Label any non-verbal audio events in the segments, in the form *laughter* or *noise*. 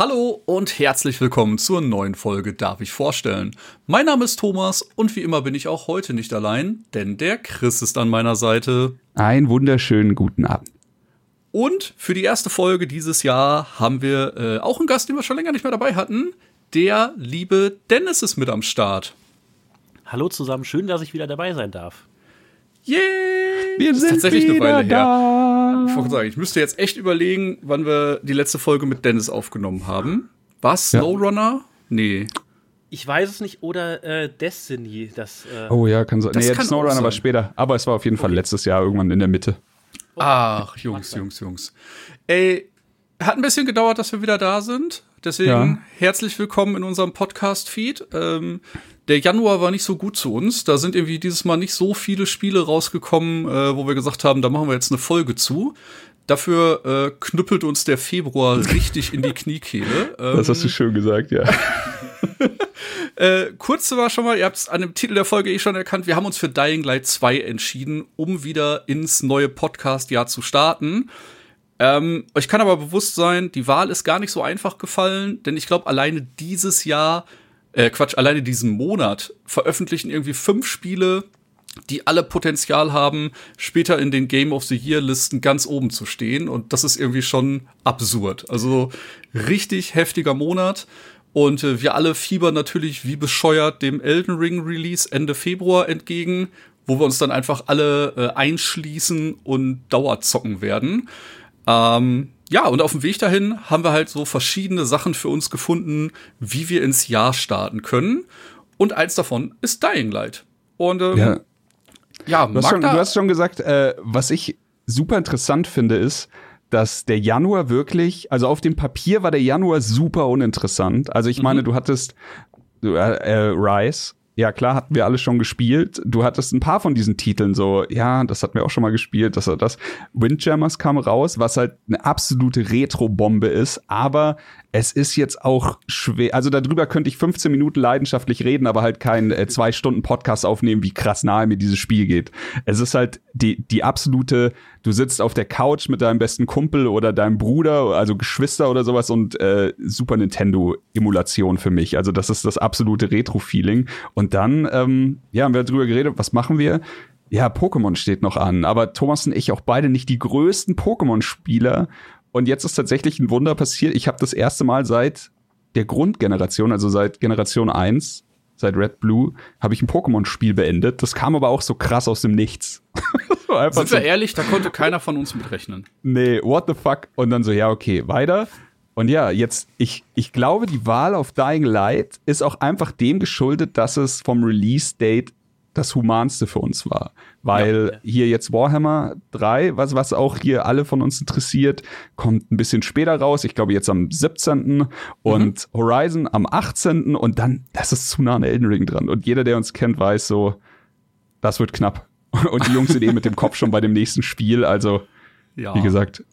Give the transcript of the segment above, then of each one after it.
Hallo und herzlich willkommen zur neuen Folge Darf ich vorstellen. Mein Name ist Thomas und wie immer bin ich auch heute nicht allein, denn der Chris ist an meiner Seite. Einen wunderschönen guten Abend. Und für die erste Folge dieses Jahr haben wir äh, auch einen Gast, den wir schon länger nicht mehr dabei hatten. Der liebe Dennis ist mit am Start. Hallo zusammen, schön, dass ich wieder dabei sein darf. Yay! Wir Das ist sind tatsächlich eine wieder Weile her. Ich wollte sagen, ich müsste jetzt echt überlegen, wann wir die letzte Folge mit Dennis aufgenommen haben. War Ja. Snowrunner? Nee. Ich weiß es nicht, oder äh, Destiny, das. Äh, Oh ja, kann sein. Das Nee, kann Snowrunner war später, aber es war auf jeden Fall letztes Jahr irgendwann in der Mitte. Ach, Jungs, Jungs, Jungs. Ey, hat ein bisschen gedauert, dass wir wieder da sind. Deswegen Ja. herzlich willkommen in unserem Podcast-Feed. Ähm, der Januar war nicht so gut zu uns. Da sind irgendwie dieses Mal nicht so viele Spiele rausgekommen, äh, wo wir gesagt haben, da machen wir jetzt eine Folge zu. Dafür äh, knüppelt uns der Februar *laughs* richtig in die Kniekehle. Ähm, Das hast du schön gesagt, ja. *laughs* äh, kurz war schon mal, ihr habt es an dem Titel der Folge eh schon erkannt, wir haben uns für Dying Light 2 entschieden, um wieder ins neue Podcast-Jahr zu starten. Ähm, euch kann aber bewusst sein, die Wahl ist gar nicht so einfach gefallen, denn ich glaube, alleine dieses Jahr, äh, Quatsch, alleine diesen Monat veröffentlichen irgendwie fünf Spiele, die alle Potenzial haben, später in den Game of the Year Listen ganz oben zu stehen. Und das ist irgendwie schon absurd. Also richtig heftiger Monat. Und äh, wir alle fiebern natürlich wie bescheuert dem Elden Ring Release Ende Februar entgegen, wo wir uns dann einfach alle äh, einschließen und Dauerzocken werden. Ähm, ja, und auf dem Weg dahin haben wir halt so verschiedene Sachen für uns gefunden, wie wir ins Jahr starten können. Und eins davon ist Dying Light. Und ähm, ja. ja, Du hast, schon, du hast schon gesagt, äh, was ich super interessant finde, ist, dass der Januar wirklich, also auf dem Papier war der Januar super uninteressant. Also ich meine, du hattest äh, äh, Rise. Ja, klar, hatten wir alle schon gespielt. Du hattest ein paar von diesen Titeln so, ja, das hatten wir auch schon mal gespielt, das das. Windjammers kam raus, was halt eine absolute Retro-Bombe ist, aber es ist jetzt auch schwer, also darüber könnte ich 15 Minuten leidenschaftlich reden, aber halt keinen äh, zwei Stunden Podcast aufnehmen, wie krass nahe mir dieses Spiel geht. Es ist halt die, die absolute, du sitzt auf der Couch mit deinem besten Kumpel oder deinem Bruder, also Geschwister oder sowas und äh, Super Nintendo-Emulation für mich. Also das ist das absolute Retro-Feeling. Und dann, ähm, ja, haben wir drüber geredet, was machen wir? Ja, Pokémon steht noch an, aber Thomas und ich auch beide nicht die größten Pokémon-Spieler. Und jetzt ist tatsächlich ein Wunder passiert. Ich habe das erste Mal seit der Grundgeneration, also seit Generation 1, seit Red Blue, habe ich ein Pokémon-Spiel beendet. Das kam aber auch so krass aus dem Nichts. *laughs* Sind so, wir ehrlich, da konnte keiner von uns mitrechnen. nee, what the fuck? Und dann so, ja, okay, weiter. Und ja, jetzt, ich, ich glaube, die Wahl auf Dying Light ist auch einfach dem geschuldet, dass es vom Release-Date das Humanste für uns war. Weil Ja. hier jetzt Warhammer 3, was, was auch hier alle von uns interessiert, kommt ein bisschen später raus. Ich glaube jetzt am 17. und Horizon am 18. Und dann, das ist zu nah an Elden Ring dran. Und jeder, der uns kennt, weiß so, das wird knapp. *laughs* Und die Jungs sind eh mit dem Kopf schon bei dem nächsten Spiel. Also, Ja. wie gesagt,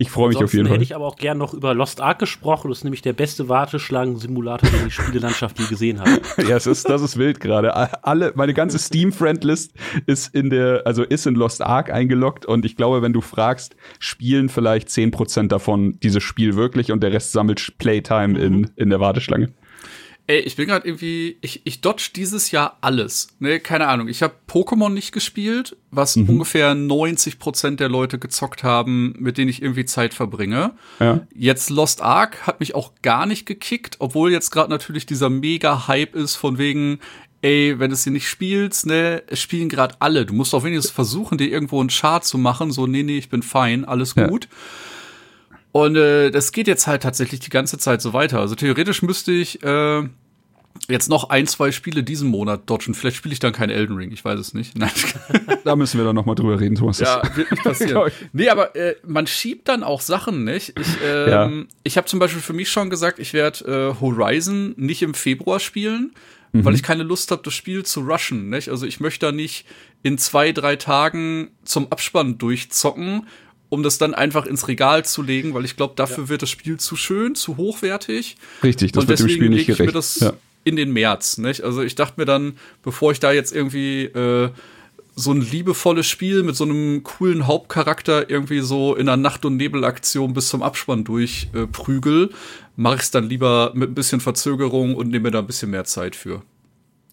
ich freue mich auf jeden hätte Fall. ich aber auch gern noch über Lost Ark gesprochen. Das ist nämlich der beste Warteschlangen-Simulator, den die Spielelandschaft je gesehen hat. *laughs* Ja, es ist, das ist wild gerade. Alle, meine ganze Steam-Friend-List ist in der, also ist in Lost Ark eingeloggt und ich glaube, wenn du fragst, spielen vielleicht 10% davon dieses Spiel wirklich und der Rest sammelt Playtime in, in der Warteschlange. Ey, ich bin gerade irgendwie, ich, ich dodge dieses Jahr alles. Ne, keine Ahnung. Ich habe Pokémon nicht gespielt, was ungefähr 90 Prozent der Leute gezockt haben, mit denen ich irgendwie Zeit verbringe. Ja. Jetzt Lost Ark hat mich auch gar nicht gekickt, obwohl jetzt gerade natürlich dieser Mega-Hype ist von wegen, ey, wenn du sie nicht spielst, ne, es spielen gerade alle. Du musst auch wenigstens versuchen, dir irgendwo einen Chart zu machen, so, nee, nee, ich bin fein, alles Ja. gut. Und äh, das geht jetzt halt tatsächlich die ganze Zeit so weiter. Also theoretisch müsste ich äh, jetzt noch ein, zwei Spiele diesen Monat dodgen. Vielleicht spiele ich dann kein Elden Ring, ich weiß es nicht. Nein. *laughs* Da müssen wir dann noch mal drüber reden, Thomas. Ja, wird nicht passieren. *laughs* Nee, aber äh, man schiebt dann auch Sachen, nicht? Ich, ähm, Ja. ich habe zum Beispiel für mich schon gesagt, ich werde äh, Horizon nicht im Februar spielen, mhm. weil ich keine Lust habe, das Spiel zu rushen. Nicht? Also ich möchte da nicht in zwei, drei Tagen zum Abspann durchzocken, um das dann einfach ins Regal zu legen, weil ich glaube, dafür ja. wird das Spiel zu schön, zu hochwertig. Richtig, das Und wird dem Spiel nicht gerecht. Ich mir das ja. in den März. Nicht? Also ich dachte mir dann, bevor ich da jetzt irgendwie äh, so ein liebevolles Spiel mit so einem coolen Hauptcharakter irgendwie so in einer Nacht- und Nebelaktion bis zum Abspann durchprügel, äh, mache ich es dann lieber mit ein bisschen Verzögerung und nehme mir da ein bisschen mehr Zeit für.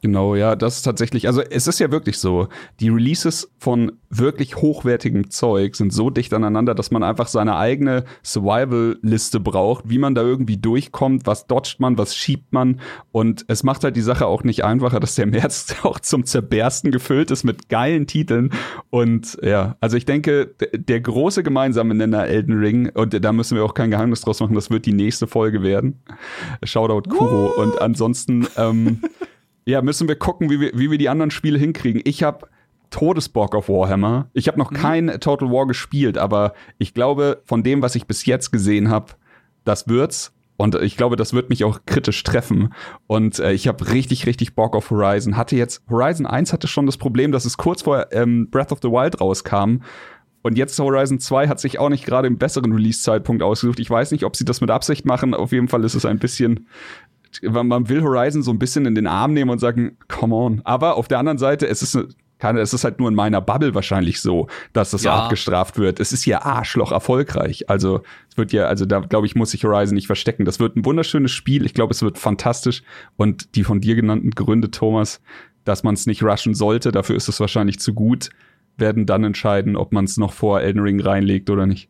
Genau, ja, das ist tatsächlich, also es ist ja wirklich so, die Releases von wirklich hochwertigem Zeug sind so dicht aneinander, dass man einfach seine eigene Survival-Liste braucht, wie man da irgendwie durchkommt, was dodgt man, was schiebt man. Und es macht halt die Sache auch nicht einfacher, dass der März *laughs* auch zum Zerbersten gefüllt ist mit geilen Titeln. Und ja, also ich denke, der große gemeinsame Nenner Elden Ring und da müssen wir auch kein Geheimnis draus machen, das wird die nächste Folge werden. Shoutout Kuro. Und ansonsten ähm, *laughs* ja, müssen wir gucken, wie wir, wie wir die anderen Spiele hinkriegen. Ich habe Todesbock auf Warhammer. Ich habe noch mhm. kein Total War gespielt, aber ich glaube, von dem, was ich bis jetzt gesehen habe, das wird's. Und ich glaube, das wird mich auch kritisch treffen. Und äh, ich habe richtig, richtig Bock auf Horizon. Hatte jetzt, Horizon 1 hatte schon das Problem, dass es kurz vor ähm, Breath of the Wild rauskam. Und jetzt Horizon 2 hat sich auch nicht gerade im besseren Release-Zeitpunkt ausgesucht. Ich weiß nicht, ob sie das mit Absicht machen. Auf jeden Fall ist es ein bisschen man will Horizon so ein bisschen in den Arm nehmen und sagen, come on. Aber auf der anderen Seite, es ist keine, es ist halt nur in meiner Bubble wahrscheinlich so, dass das ja. abgestraft wird. Es ist ja Arschloch erfolgreich. Also es wird ja, also da glaube ich, muss sich Horizon nicht verstecken. Das wird ein wunderschönes Spiel. Ich glaube, es wird fantastisch. Und die von dir genannten Gründe, Thomas, dass man es nicht rushen sollte, dafür ist es wahrscheinlich zu gut, werden dann entscheiden, ob man es noch vor Elden Ring reinlegt oder nicht.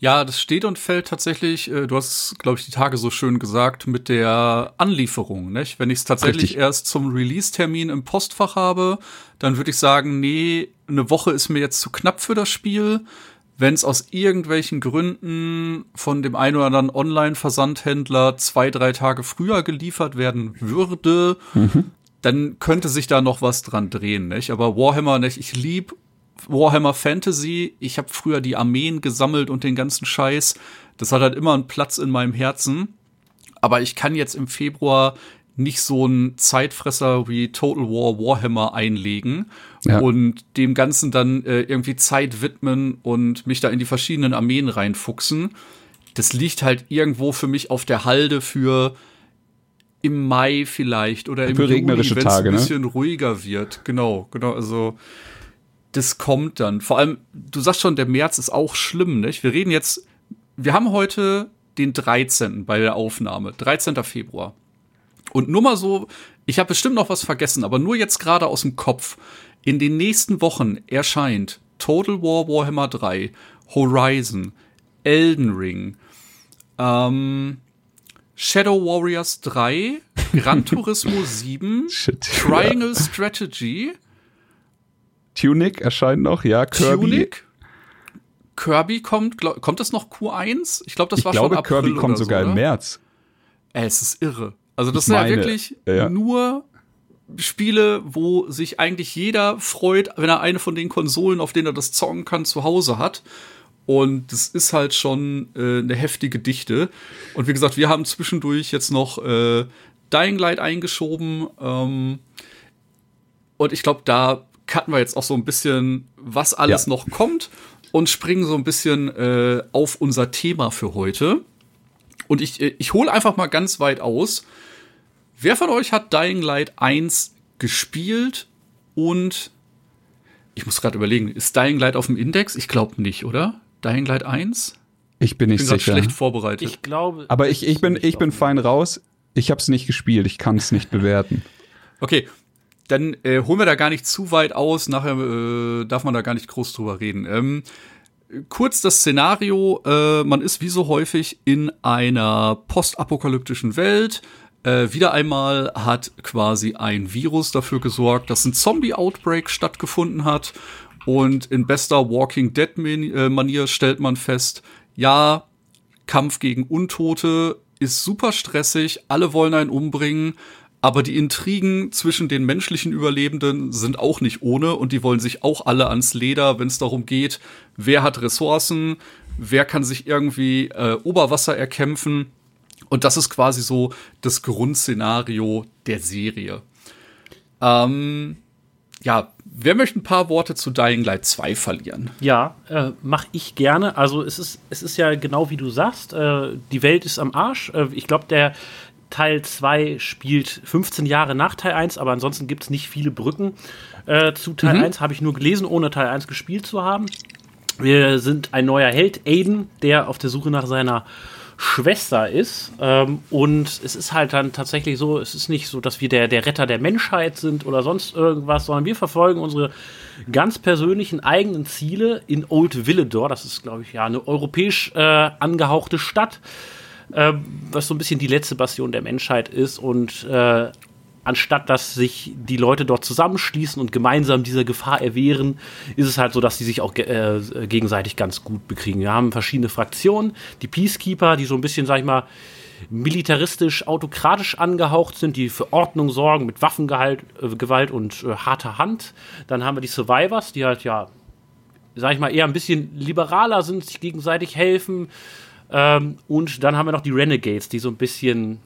Ja, das steht und fällt tatsächlich, äh, du hast es, glaube ich, die Tage so schön gesagt, mit der Anlieferung. Nicht? Wenn ich es tatsächlich Richtig. erst zum Release-Termin im Postfach habe, dann würde ich sagen, nee, eine Woche ist mir jetzt zu knapp für das Spiel. Wenn es aus irgendwelchen Gründen von dem einen oder anderen Online-Versandhändler zwei, drei Tage früher geliefert werden würde, mhm. dann könnte sich da noch was dran drehen. Nicht? Aber Warhammer, nicht? ich lieb Warhammer Fantasy. Ich habe früher die Armeen gesammelt und den ganzen Scheiß. Das hat halt immer einen Platz in meinem Herzen. Aber ich kann jetzt im Februar nicht so einen Zeitfresser wie Total War Warhammer einlegen ja. und dem Ganzen dann äh, irgendwie Zeit widmen und mich da in die verschiedenen Armeen reinfuchsen. Das liegt halt irgendwo für mich auf der Halde für im Mai vielleicht oder im für Juni, wenn es ein ne? bisschen ne? ruhiger wird. Genau, genau. Also das kommt dann. Vor allem, du sagst schon, der März ist auch schlimm, nicht? Wir reden jetzt, wir haben heute den 13. bei der Aufnahme, 13. Februar. Und nur mal so, ich habe bestimmt noch was vergessen, aber nur jetzt gerade aus dem Kopf. In den nächsten Wochen erscheint Total War Warhammer 3, Horizon, Elden Ring, ähm, Shadow Warriors 3, Gran *laughs* Turismo 7, Shit, Triangle. Strategy, Tunic erscheint noch, ja, Kirby. Tunic? Kirby kommt, glaub, kommt das noch Q1? Ich glaube, das war ich glaube, schon April Kirby kommt sogar so, im März. Ey, es ist irre. Also das ich sind meine, ja wirklich ja. nur Spiele, wo sich eigentlich jeder freut, wenn er eine von den Konsolen, auf denen er das zocken kann, zu Hause hat. Und das ist halt schon äh, eine heftige Dichte. Und wie gesagt, wir haben zwischendurch jetzt noch äh, Dying Light eingeschoben. Ähm, und ich glaube, da cutten wir jetzt auch so ein bisschen, was alles ja. noch kommt und springen so ein bisschen äh, auf unser Thema für heute. Und ich, äh, ich hole einfach mal ganz weit aus. Wer von euch hat Dying Light 1 gespielt und ich muss gerade überlegen, ist Dying Light auf dem Index? Ich glaube nicht, oder? Dying Light 1? Ich bin nicht ich bin sicher. schlecht vorbereitet. Ich glaube. Aber ich, ich bin, ich bin fein raus. Ich habe es nicht gespielt. Ich kann es nicht bewerten. Okay, dann äh, holen wir da gar nicht zu weit aus. Nachher äh, darf man da gar nicht groß drüber reden. Ähm, kurz das Szenario: äh, Man ist wie so häufig in einer postapokalyptischen Welt. Äh, wieder einmal hat quasi ein Virus dafür gesorgt, dass ein Zombie-Outbreak stattgefunden hat. Und in bester Walking Dead-Manier äh, stellt man fest, ja, Kampf gegen Untote ist super stressig, alle wollen einen umbringen, aber die Intrigen zwischen den menschlichen Überlebenden sind auch nicht ohne und die wollen sich auch alle ans Leder, wenn es darum geht, wer hat Ressourcen, wer kann sich irgendwie äh, Oberwasser erkämpfen. Und das ist quasi so das Grundszenario der Serie. Ähm, ja, wer möchte ein paar Worte zu Dying Light 2 verlieren? Ja, äh, mache ich gerne. Also es ist, es ist ja genau wie du sagst, äh, die Welt ist am Arsch. Äh, ich glaube, der Teil 2 spielt 15 Jahre nach Teil 1, aber ansonsten gibt es nicht viele Brücken äh, zu Teil mhm. 1. Habe ich nur gelesen, ohne Teil 1 gespielt zu haben. Wir sind ein neuer Held, Aiden, der auf der Suche nach seiner Schwester ist. Ähm, und es ist halt dann tatsächlich so, es ist nicht so, dass wir der, der Retter der Menschheit sind oder sonst irgendwas, sondern wir verfolgen unsere ganz persönlichen eigenen Ziele in Old Villador. Das ist, glaube ich, ja eine europäisch äh, angehauchte Stadt, was so ein bisschen die letzte Bastion der Menschheit ist und äh, anstatt dass sich die Leute dort zusammenschließen und gemeinsam dieser Gefahr erwehren, ist es halt so, dass sie sich auch ge äh, gegenseitig ganz gut bekriegen. Wir haben verschiedene Fraktionen, die Peacekeeper, die so ein bisschen, sag ich mal, militaristisch, autokratisch angehaucht sind, die für Ordnung sorgen mit Waffengewalt äh, und äh, harter Hand. Dann haben wir die Survivors, die halt ja, sag ich mal, eher ein bisschen liberaler sind, sich gegenseitig helfen. Ähm, und dann haben wir noch die Renegades, die so ein bisschen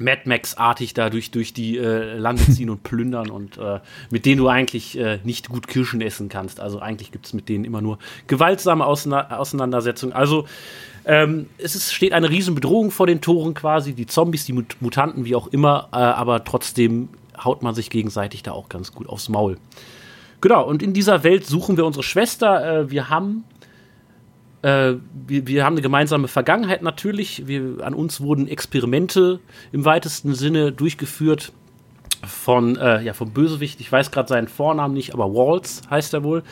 Mad Max-artig da durch, durch die äh, Lande ziehen und plündern und äh, mit denen du eigentlich äh, nicht gut Kirschen essen kannst. Also eigentlich gibt es mit denen immer nur gewaltsame Ausna Auseinandersetzungen. Also ähm, es ist, steht eine Riesenbedrohung vor den Toren quasi, die Zombies, die Mut Mutanten, wie auch immer, äh, aber trotzdem haut man sich gegenseitig da auch ganz gut aufs Maul. Genau, und in dieser Welt suchen wir unsere Schwester. Äh, wir haben äh, wir, wir, haben eine gemeinsame Vergangenheit natürlich. Wir, an uns wurden Experimente im weitesten Sinne durchgeführt von, äh, ja, vom Bösewicht. Ich weiß gerade seinen Vornamen nicht, aber Waltz heißt er wohl.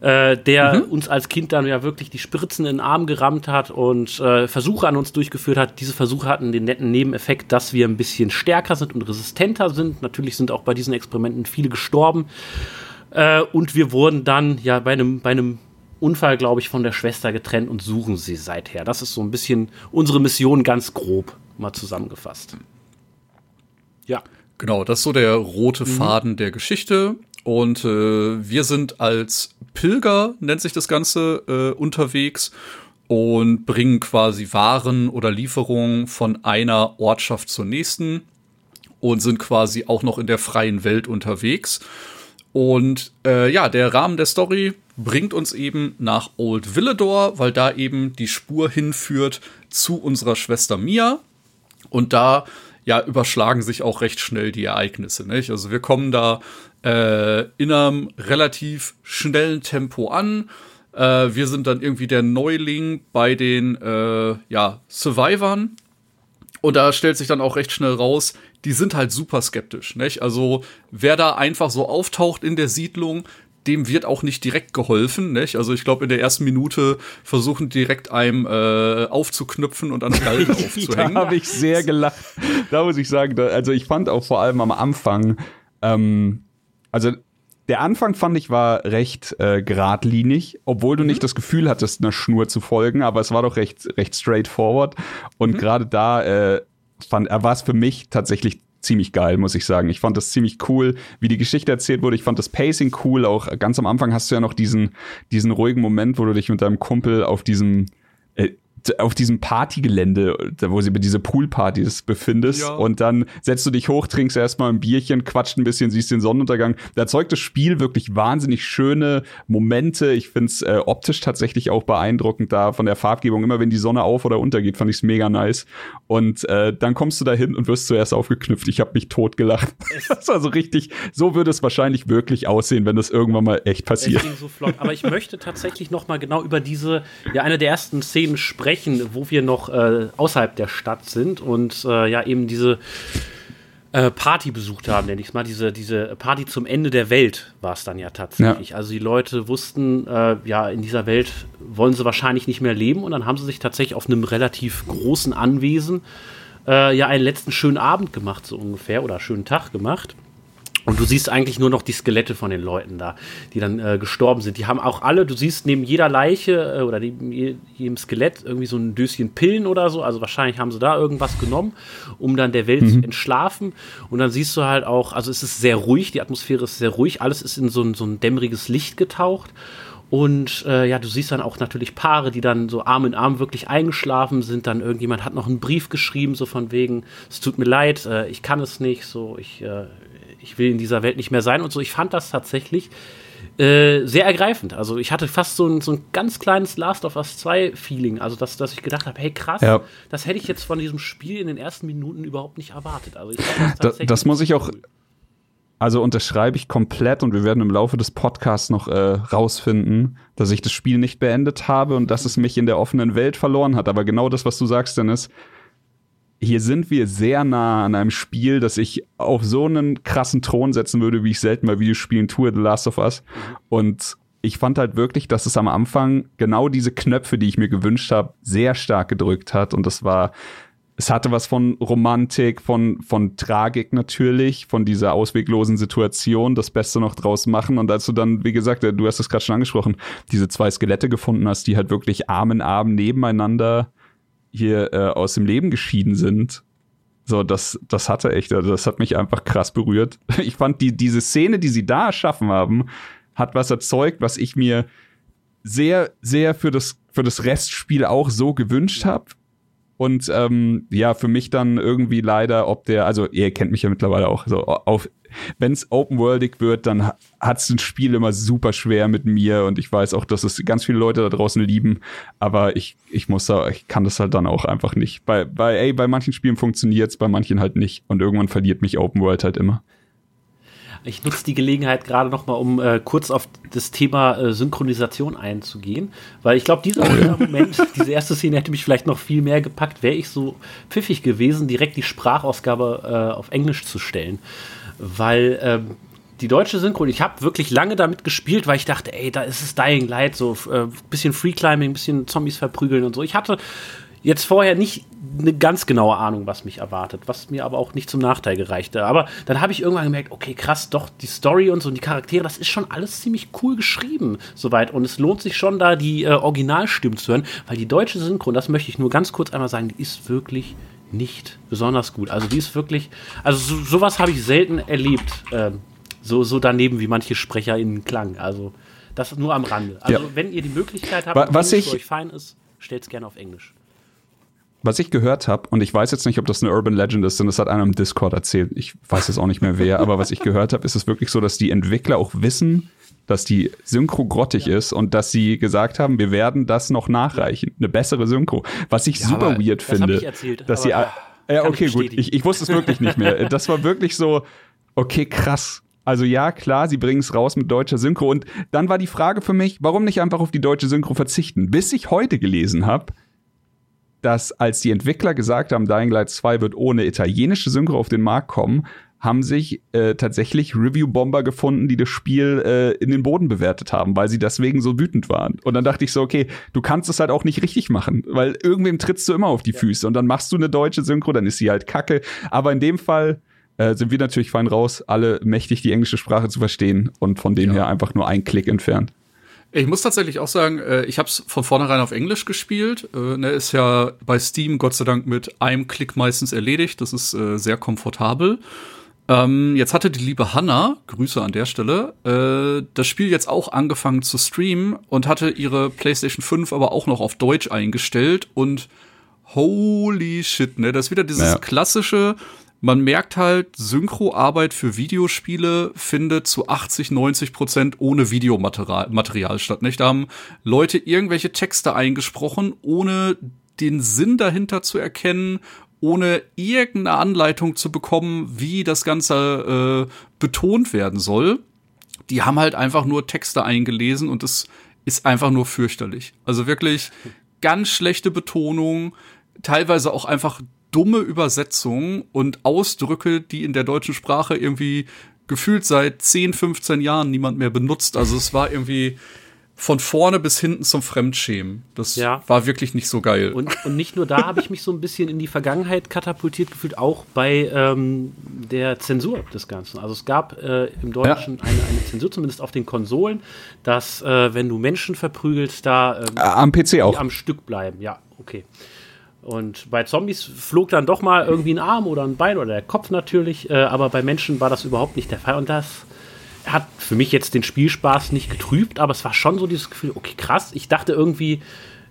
Äh, der mhm. uns als Kind dann ja wirklich die Spritzen in den Arm gerammt hat und äh, Versuche an uns durchgeführt hat. Diese Versuche hatten den netten Nebeneffekt, dass wir ein bisschen stärker sind und resistenter sind. Natürlich sind auch bei diesen Experimenten viele gestorben. Äh, und wir wurden dann ja bei einem, bei einem Unfall, glaube ich, von der Schwester getrennt und suchen sie seither. Das ist so ein bisschen unsere Mission ganz grob mal zusammengefasst. Ja. Genau, das ist so der rote mhm. Faden der Geschichte. Und äh, wir sind als Pilger, nennt sich das Ganze, äh, unterwegs und bringen quasi Waren oder Lieferungen von einer Ortschaft zur nächsten und sind quasi auch noch in der freien Welt unterwegs. Und äh, ja, der Rahmen der Story bringt uns eben nach Old Villador, weil da eben die Spur hinführt zu unserer Schwester Mia. Und da ja überschlagen sich auch recht schnell die Ereignisse. Nicht? Also wir kommen da äh, in einem relativ schnellen Tempo an. Äh, wir sind dann irgendwie der Neuling bei den äh, ja, Survivern. Und da stellt sich dann auch recht schnell raus, die sind halt super skeptisch. Nicht? Also wer da einfach so auftaucht in der Siedlung, dem wird auch nicht direkt geholfen. Nicht? Also ich glaube, in der ersten Minute versuchen direkt einem äh, aufzuknüpfen und an Galgen *laughs* aufzuhängen. da habe ich sehr gelacht. Da muss ich sagen, da, also ich fand auch vor allem am Anfang, ähm, also der Anfang fand ich war recht äh, geradlinig, obwohl du mhm. nicht das Gefühl hattest, einer Schnur zu folgen, aber es war doch recht recht straightforward. Und mhm. gerade da äh, fand, er war es für mich tatsächlich ziemlich geil, muss ich sagen. Ich fand das ziemlich cool, wie die Geschichte erzählt wurde. Ich fand das Pacing cool. Auch ganz am Anfang hast du ja noch diesen, diesen ruhigen Moment, wo du dich mit deinem Kumpel auf diesem auf diesem Partygelände, wo sie bei diese Poolpartys befindest ja. und dann setzt du dich hoch, trinkst erstmal ein Bierchen, quatscht ein bisschen, siehst den Sonnenuntergang. Da erzeugt das Spiel wirklich wahnsinnig schöne Momente. Ich find's äh, optisch tatsächlich auch beeindruckend da von der Farbgebung. Immer wenn die Sonne auf oder untergeht, fand ich's mega nice. Und äh, dann kommst du da hin und wirst zuerst aufgeknüpft. Ich habe mich tot gelacht. *laughs* das war so richtig, so würde es wahrscheinlich wirklich aussehen, wenn das irgendwann mal echt passiert. So. Aber ich möchte tatsächlich noch mal genau über diese, ja, eine der ersten Szenen sprechen sprechen, wo wir noch äh, außerhalb der Stadt sind und äh, ja eben diese äh, Party besucht haben, nenne ich es mal. Diese, diese Party zum Ende der Welt war es dann ja tatsächlich. Ja. Also die Leute wussten, äh, ja, in dieser Welt wollen sie wahrscheinlich nicht mehr leben und dann haben sie sich tatsächlich auf einem relativ großen Anwesen äh, ja einen letzten schönen Abend gemacht, so ungefähr, oder schönen Tag gemacht. Und du siehst eigentlich nur noch die Skelette von den Leuten da, die dann äh, gestorben sind. Die haben auch alle, du siehst neben jeder Leiche äh, oder neben jedem Skelett irgendwie so ein Döschen Pillen oder so. Also wahrscheinlich haben sie da irgendwas genommen, um dann der Welt mhm. zu entschlafen. Und dann siehst du halt auch, also es ist sehr ruhig, die Atmosphäre ist sehr ruhig, alles ist in so ein, so ein dämmeriges Licht getaucht. Und äh, ja, du siehst dann auch natürlich Paare, die dann so Arm in Arm wirklich eingeschlafen sind. Dann irgendjemand hat noch einen Brief geschrieben, so von wegen, es tut mir leid, äh, ich kann es nicht, so ich, äh, ich will in dieser Welt nicht mehr sein und so. Ich fand das tatsächlich äh, sehr ergreifend. Also ich hatte fast so ein, so ein ganz kleines Last of Us 2 Feeling. Also dass, dass ich gedacht habe, hey krass, Ja. das hätte ich jetzt von diesem Spiel in den ersten Minuten überhaupt nicht erwartet. Also ich fand das, tatsächlich das muss ich auch, also unterschreibe ich komplett und wir werden im Laufe des Podcasts noch äh, rausfinden, dass ich das Spiel nicht beendet habe und dass es mich in der offenen Welt verloren hat. Aber genau das, was du sagst, Dennis, hier sind wir sehr nah an einem Spiel, das ich auf so einen krassen Thron setzen würde, wie ich selten bei Videospielen tue, The Last of Us. Und ich fand halt wirklich, dass es am Anfang genau diese Knöpfe, die ich mir gewünscht habe, sehr stark gedrückt hat. Und das war, es hatte was von Romantik, von, von Tragik natürlich, von dieser ausweglosen Situation, das Beste noch draus machen. Und als du dann, wie gesagt, du hast es gerade schon angesprochen, diese zwei Skelette gefunden hast, die halt wirklich Arm in Arm nebeneinander hier äh, aus dem Leben geschieden sind. So, das, das hatte echt, also das hat mich einfach krass berührt. *laughs* Ich fand die, diese Szene, die sie da erschaffen haben, hat was erzeugt, was ich mir sehr, sehr für das, für das Restspiel auch so gewünscht habe. Und ähm, ja, für mich dann irgendwie leider, ob der, also ihr kennt mich ja mittlerweile auch, so auf, wenn es open-worldig wird, dann hat es ein Spiel immer super schwer mit mir und ich weiß auch, dass es ganz viele Leute da draußen lieben, aber ich, ich muss da, ich kann das halt dann auch einfach nicht. Bei, bei, ey, bei manchen Spielen funktioniert's, bei manchen halt nicht und irgendwann verliert mich Open World halt immer. Ich nutze die Gelegenheit gerade noch mal, um äh, kurz auf das Thema äh, Synchronisation einzugehen, weil ich glaube, dieser dieser Moment, *laughs* diese erste Szene hätte mich vielleicht noch viel mehr gepackt, wäre ich so pfiffig gewesen, direkt die Sprachausgabe äh, auf Englisch zu stellen, weil ähm, die deutsche Synchro, ich habe wirklich lange damit gespielt, weil ich dachte, ey, da ist es Dying Light, so äh, bisschen Free Climbing, bisschen Zombies verprügeln und so. Ich hatte jetzt vorher nicht eine ganz genaue Ahnung, was mich erwartet, was mir aber auch nicht zum Nachteil gereichte. Aber dann habe ich irgendwann gemerkt, okay, krass, doch, die Story und so und die Charaktere, das ist schon alles ziemlich cool geschrieben, soweit. Und es lohnt sich schon, da die äh, Originalstimmen zu hören, weil die deutsche Synchro, und das möchte ich nur ganz kurz einmal sagen, die ist wirklich nicht besonders gut. Also die ist wirklich, also so, sowas habe ich selten erlebt, ähm, so, so daneben wie manche SprecherInnen klang. Also das nur am Rande. Also Ja. wenn ihr die Möglichkeit habt, was ich- für euch fein ist, stellt's gerne auf Englisch. Was ich gehört habe, und ich weiß jetzt nicht, ob das eine Urban Legend ist, denn das hat einer im Discord erzählt. Ich weiß jetzt auch nicht mehr wer, aber was ich gehört habe, ist es wirklich so, dass die Entwickler auch wissen, dass die Synchro grottig ist und dass sie gesagt haben, wir werden das noch nachreichen. Eine bessere Synchro. Was ich super aber weird das finde. ich erzählt, dass sie. Ja, okay, ich gut. Ich, ich wusste es wirklich nicht mehr. *laughs* Das war wirklich so, okay, krass. Also ja, klar, sie bringen es raus mit deutscher Synchro. Und dann war die Frage für mich, warum nicht einfach auf die deutsche Synchro verzichten? Bis ich heute gelesen habe, dass als die Entwickler gesagt haben, Dying Light 2 wird ohne italienische Synchro auf den Markt kommen, haben sich äh, tatsächlich Review-Bomber gefunden, die das Spiel äh, in den Boden bewertet haben, weil sie deswegen so wütend waren. Und dann dachte ich so, okay, du kannst es halt auch nicht richtig machen, weil irgendwem trittst du immer auf die Füße und dann machst du eine deutsche Synchro, dann ist sie halt kacke. Aber in dem Fall äh, sind wir natürlich fein raus, alle mächtig die englische Sprache zu verstehen und von dem her einfach nur ein Klick entfernt. Ich muss tatsächlich auch sagen, äh, ich habe es von vornherein auf Englisch gespielt. Äh, ne, ist ja bei Steam Gott sei Dank mit einem Klick meistens erledigt. Das ist äh, sehr komfortabel. Ähm, jetzt hatte die liebe Hanna, Grüße an der Stelle, das Spiel jetzt auch angefangen zu streamen und hatte ihre PlayStation 5 aber auch noch auf Deutsch eingestellt und holy shit, ne? Das ist wieder dieses Ja. klassische, man merkt halt, Synchroarbeit für Videospiele findet zu 80, 90 Prozent ohne Videomaterial Material statt. Nicht? Da haben Leute irgendwelche Texte eingesprochen, ohne den Sinn dahinter zu erkennen, ohne irgendeine Anleitung zu bekommen, wie das Ganze äh, betont werden soll. Die haben halt einfach nur Texte eingelesen und es ist einfach nur fürchterlich. Also wirklich ganz schlechte Betonung, teilweise auch einfach dumme Übersetzungen und Ausdrücke, die in der deutschen Sprache irgendwie gefühlt seit 10, 15 Jahren niemand mehr benutzt. Also es war irgendwie von vorne bis hinten zum Fremdschämen. Das Ja. war wirklich nicht so geil. Und, und nicht nur da habe ich mich so ein bisschen in die Vergangenheit katapultiert gefühlt, auch bei ähm, der Zensur des Ganzen. Also es gab äh, im Deutschen eine, eine Zensur, zumindest auf den Konsolen, dass äh, wenn du Menschen verprügelst, da ähm, Äh, am PC auch. am Stück bleiben. Ja, okay. Und bei Zombies flog dann doch mal irgendwie ein Arm oder ein Bein oder der Kopf natürlich, äh, aber bei Menschen war das überhaupt nicht der Fall. Und das, hat für mich jetzt den Spielspaß nicht getrübt, aber es war schon so dieses Gefühl, okay, krass. Ich dachte irgendwie,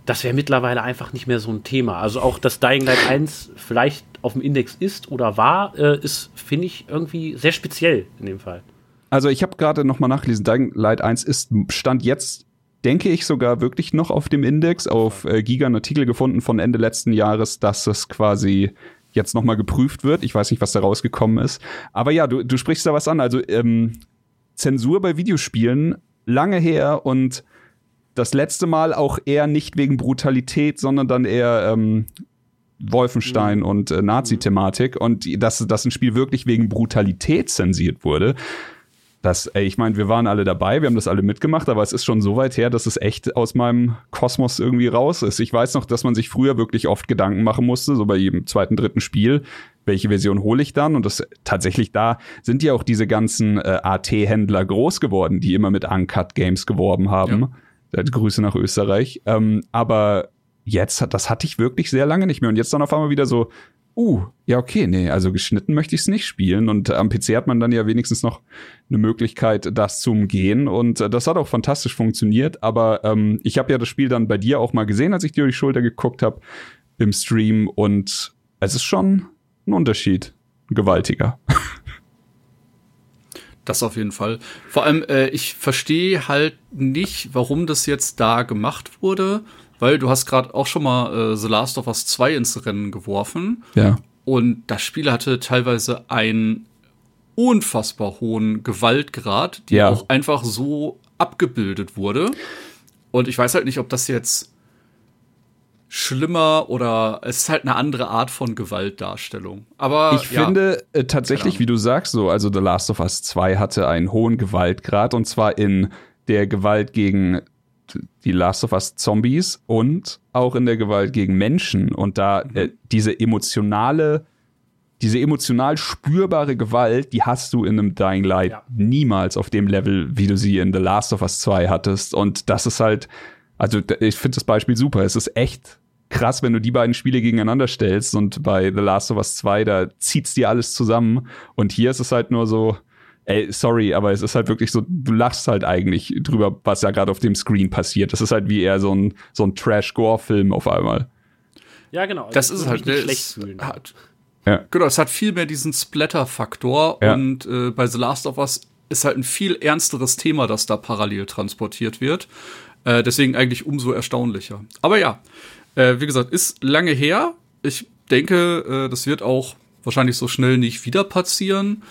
das wäre mittlerweile einfach nicht mehr so ein Thema. Also auch, dass Dying Light 1 vielleicht auf dem Index ist oder war, äh, ist, finde ich, irgendwie sehr speziell in dem Fall. Also ich habe gerade noch mal nachgelesen, Dying Light 1 ist Stand jetzt, denke ich, sogar wirklich noch auf dem Index. Auf äh, Giga einen Artikel gefunden von Ende letzten Jahres, dass es quasi jetzt noch mal geprüft wird. Ich weiß nicht, was da rausgekommen ist. Aber ja, du, du sprichst da was an. Also ähm, Zensur bei Videospielen, lange her und das letzte Mal auch eher nicht wegen Brutalität, sondern dann eher ähm, Wolfenstein mhm. und äh, Nazi-Thematik und dass, dass ein Spiel wirklich wegen Brutalität zensiert wurde. Das, ey, ich meine, wir waren alle dabei, wir haben das alle mitgemacht, aber es ist schon so weit her, dass es echt aus meinem Kosmos irgendwie raus ist. Ich weiß noch, dass man sich früher wirklich oft Gedanken machen musste, so bei jedem zweiten, dritten Spiel, welche Version hole ich dann? Und das tatsächlich da sind ja auch diese ganzen äh, AT-Händler groß geworden, die immer mit Uncut Games geworben haben. Ja. Grüße nach Österreich. Ähm, aber jetzt, das hatte ich wirklich sehr lange nicht mehr. Und jetzt dann auf einmal wieder so, uh, ja, okay, nee, also geschnitten möchte ich es nicht spielen. Und am PC hat man dann ja wenigstens noch eine Möglichkeit, das zu umgehen. Und äh, das hat auch fantastisch funktioniert. Aber ähm, ich habe ja das Spiel dann bei dir auch mal gesehen, als ich dir die Schulter geguckt habe im Stream. Und es ist schon ein Unterschied. Ein gewaltiger. *laughs* Das auf jeden Fall. Vor allem, äh, ich verstehe halt nicht, warum das jetzt da gemacht wurde weil du hast gerade auch schon mal äh, The Last of Us 2 ins Rennen geworfen. Ja. Und das Spiel hatte teilweise einen unfassbar hohen Gewaltgrad, die ja. auch einfach so abgebildet wurde. Und ich weiß halt nicht, ob das jetzt schlimmer oder es ist halt eine andere Art von Gewaltdarstellung. Aber ich ja, finde äh, tatsächlich, wie du sagst, so, also The Last of Us 2 hatte einen hohen Gewaltgrad und zwar in der Gewalt gegen die Last of Us Zombies und auch in der Gewalt gegen Menschen und da mhm. äh, diese emotionale diese emotional spürbare Gewalt, die hast du in einem Dying Light ja. niemals auf dem Level, wie du sie in The Last of Us 2 hattest. Und das ist halt, also ich finde das Beispiel super. Es ist echt krass, wenn du die beiden Spiele gegeneinander stellst und bei The Last of Us 2, da zieht's dir alles zusammen. Und hier ist es halt nur so, ey, sorry, aber es ist halt wirklich so, du lachst halt eigentlich drüber, was ja gerade auf dem Screen passiert. Das ist halt wie eher so ein, so ein Trash-Gore-Film auf einmal. Ja, genau. Das, das ist halt nicht schlecht fühlen. Hat, ja. Genau, es hat viel mehr diesen Splatter-Faktor ja. und äh, bei The Last of Us ist halt ein viel ernsteres Thema, das da parallel transportiert wird. Äh, deswegen eigentlich umso erstaunlicher. Aber ja, äh, wie gesagt, ist lange her. Ich denke, äh, das wird auch wahrscheinlich so schnell nicht wieder passieren.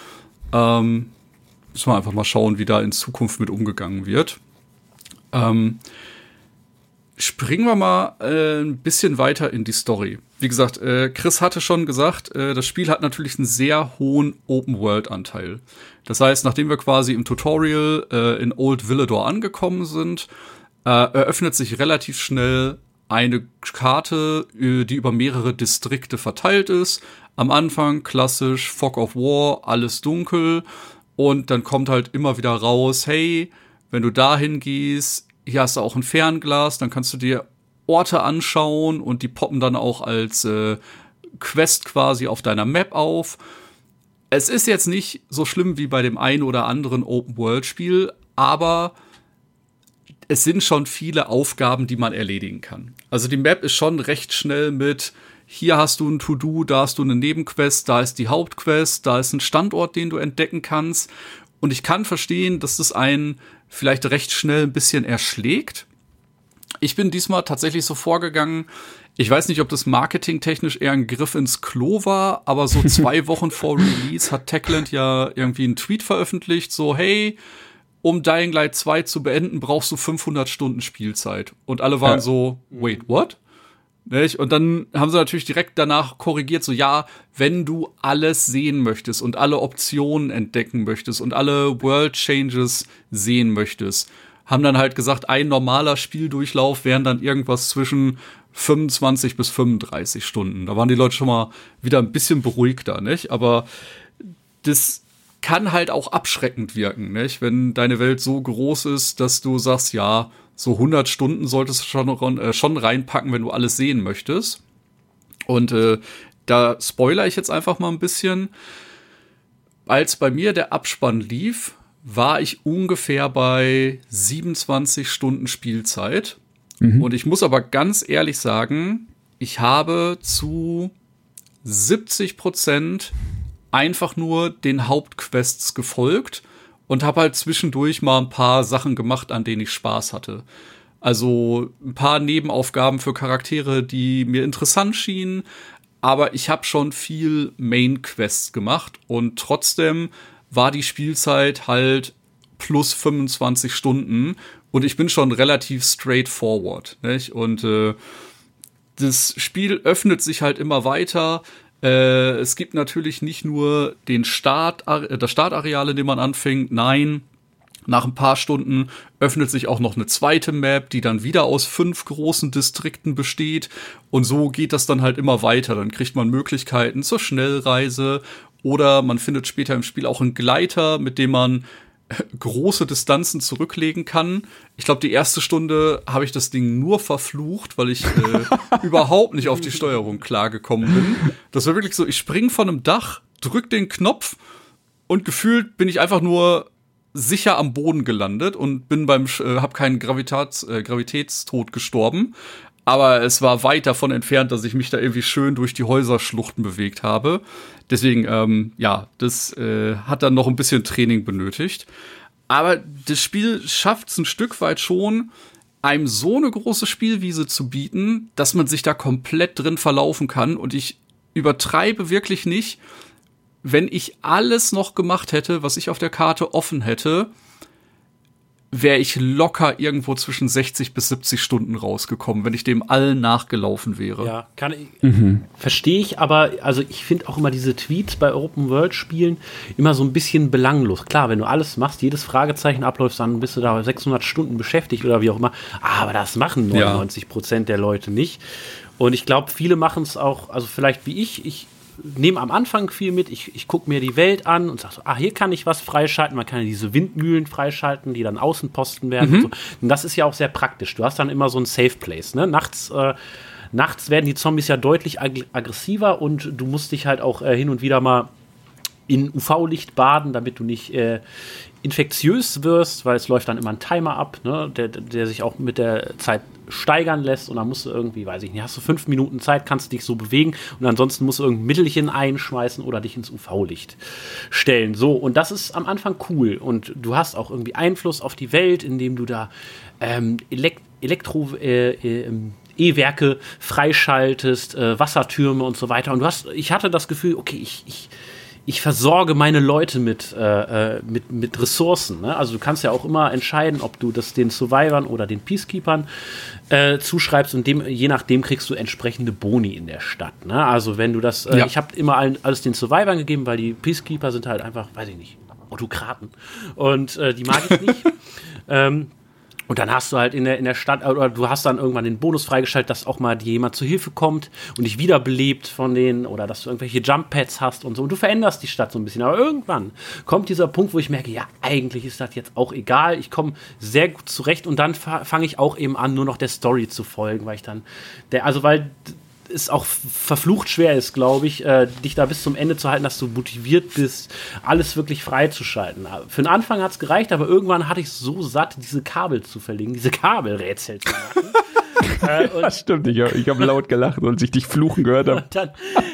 Ähm, Müssen wir einfach mal schauen, wie da in Zukunft mit umgegangen wird. Ähm, springen wir mal äh, ein bisschen weiter in die Story. Wie gesagt, äh, Chris hatte schon gesagt, äh, das Spiel hat natürlich einen sehr hohen Open-World-Anteil. Das heißt, nachdem wir quasi im Tutorial äh, in Old Villador angekommen sind, äh, eröffnet sich relativ schnell eine Karte, äh, die über mehrere Distrikte verteilt ist. Am Anfang klassisch Fog of War, alles dunkel. Und dann kommt halt immer wieder raus, hey, wenn du dahin gehst, hier hast du auch ein Fernglas, dann kannst du dir Orte anschauen und die poppen dann auch als äh, Quest quasi auf deiner Map auf. Es ist jetzt nicht so schlimm wie bei dem einen oder anderen Open-World-Spiel, aber es sind schon viele Aufgaben, die man erledigen kann. Also die Map ist schon recht schnell mit hier hast du ein To-Do, da hast du eine Nebenquest, da ist die Hauptquest, da ist ein Standort, den du entdecken kannst. Und ich kann verstehen, dass das einen vielleicht recht schnell ein bisschen erschlägt. Ich bin diesmal tatsächlich so vorgegangen. Ich weiß nicht, ob das marketingtechnisch eher ein Griff ins Klo war, aber so *laughs* zwei Wochen vor Release hat Techland ja irgendwie einen Tweet veröffentlicht, so hey, um Dying Light 2 zu beenden, brauchst du 500 Stunden Spielzeit. Und alle waren ja. so, wait, what? Nicht? Und dann haben sie natürlich direkt danach korrigiert, so ja, wenn du alles sehen möchtest und alle Optionen entdecken möchtest und alle World Changes sehen möchtest, haben dann halt gesagt, ein normaler Spieldurchlauf wären dann irgendwas zwischen 25 bis 35 Stunden. Da waren die Leute schon mal wieder ein bisschen beruhigter, nicht? Aber das kann halt auch abschreckend wirken, nicht? Wenn deine Welt so groß ist, dass du sagst, ja, so 100 Stunden solltest du schon, äh, schon reinpacken, wenn du alles sehen möchtest. Und äh, da spoiler ich jetzt einfach mal ein bisschen. Als bei mir der Abspann lief, war ich ungefähr bei 27 Stunden Spielzeit. Mhm. Und ich muss aber ganz ehrlich sagen, ich habe zu 70 Prozent einfach nur den Hauptquests gefolgt und habe halt zwischendurch mal ein paar Sachen gemacht, an denen ich Spaß hatte. Also ein paar Nebenaufgaben für Charaktere, die mir interessant schienen, aber ich habe schon viel Main Quests gemacht und trotzdem war die Spielzeit halt plus 25 Stunden und ich bin schon relativ straightforward. Nicht? Und äh, das Spiel öffnet sich halt immer weiter. Äh, es gibt natürlich nicht nur den Start, äh, das Startareal, in dem man anfängt. Nein, nach ein paar Stunden öffnet sich auch noch eine zweite Map, die dann wieder aus fünf großen Distrikten besteht. Und so geht das dann halt immer weiter. Dann kriegt man Möglichkeiten zur Schnellreise oder man findet später im Spiel auch einen Gleiter, mit dem man große Distanzen zurücklegen kann. Ich glaube, die erste Stunde habe ich das Ding nur verflucht, weil ich äh, *laughs* überhaupt nicht auf die Steuerung klargekommen bin. Das war wirklich so, ich spring von einem Dach, drück den Knopf und gefühlt bin ich einfach nur sicher am Boden gelandet und bin beim äh, habe keinen Gravitats, äh, Gravitätstod gestorben, aber es war weit davon entfernt, dass ich mich da irgendwie schön durch die Häuserschluchten bewegt habe. Deswegen, ähm, ja, das äh, hat dann noch ein bisschen Training benötigt. Aber das Spiel schafft es ein Stück weit schon, einem so eine große Spielwiese zu bieten, dass man sich da komplett drin verlaufen kann. Und ich übertreibe wirklich nicht, wenn ich alles noch gemacht hätte, was ich auf der Karte offen hätte, wäre ich locker irgendwo zwischen 60 bis 70 Stunden rausgekommen, wenn ich dem allen nachgelaufen wäre. Ja, kann ich. Mhm. Verstehe ich, aber also ich finde auch immer diese Tweets bei Open World Spielen immer so ein bisschen belanglos. Klar, wenn du alles machst, jedes Fragezeichen abläufst, dann bist du da 600 Stunden beschäftigt oder wie auch immer. Aber das machen 99 Prozent ja. der Leute nicht. Und ich glaube, viele machen es auch, also vielleicht wie ich, ich nehme am Anfang viel mit. Ich, ich gucke mir die Welt an und sage so, ah, hier kann ich was freischalten. Man kann ja diese Windmühlen freischalten, die dann Außenposten werden. Mhm. Und, so. und, das ist ja auch sehr praktisch. Du hast dann immer so ein Safe Place. Ne? Nachts, äh, nachts werden die Zombies ja deutlich ag aggressiver und du musst dich halt auch äh, hin und wieder mal in UV-Licht baden, damit du nicht äh, infektiös wirst, weil es läuft dann immer ein Timer ab, ne, der, der sich auch mit der Zeit steigern lässt und dann musst du irgendwie, weiß ich nicht, hast du fünf Minuten Zeit, kannst dich so bewegen und ansonsten musst du irgendein Mittelchen einschmeißen oder dich ins UV-Licht stellen. So, und das ist am Anfang cool und du hast auch irgendwie Einfluss auf die Welt, indem du da ähm, Elekt Elektro äh, äh, E-Werke freischaltest, äh, Wassertürme und so weiter. Und du hast, ich hatte das Gefühl, okay, ich, ich ich versorge meine Leute mit, äh, äh, mit, mit Ressourcen. Ne? Also du kannst ja auch immer entscheiden, ob du das den Survivern oder den Peacekeepern äh, zuschreibst und dem, je nachdem kriegst du entsprechende Boni in der Stadt. Ne? Also wenn du das, äh, ja. ich habe immer allen, alles den Survivern gegeben, weil die Peacekeeper sind halt einfach, weiß ich nicht, Autokraten. Und äh, die mag ich nicht. *laughs* ähm, und dann hast du halt in der, in der Stadt, oder du hast dann irgendwann den Bonus freigeschaltet, dass auch mal jemand zu Hilfe kommt und dich wiederbelebt von denen oder dass du irgendwelche Jump-Pads hast und so. Und du veränderst die Stadt so ein bisschen. Aber irgendwann kommt dieser Punkt, wo ich merke, ja, eigentlich ist das jetzt auch egal. Ich komme sehr gut zurecht und dann fange ich auch eben an, nur noch der Story zu folgen, weil ich dann, der, also weil es auch verflucht schwer ist, glaube ich, äh, dich da bis zum Ende zu halten, dass du motiviert bist, alles wirklich freizuschalten. Für den Anfang hat es gereicht, aber irgendwann hatte ich so satt, diese Kabel zu verlegen, diese Kabelrätsel zu machen. *laughs* äh, das stimmt, ich, habe laut gelacht und ich dich fluchen gehört habe. *laughs* Und dann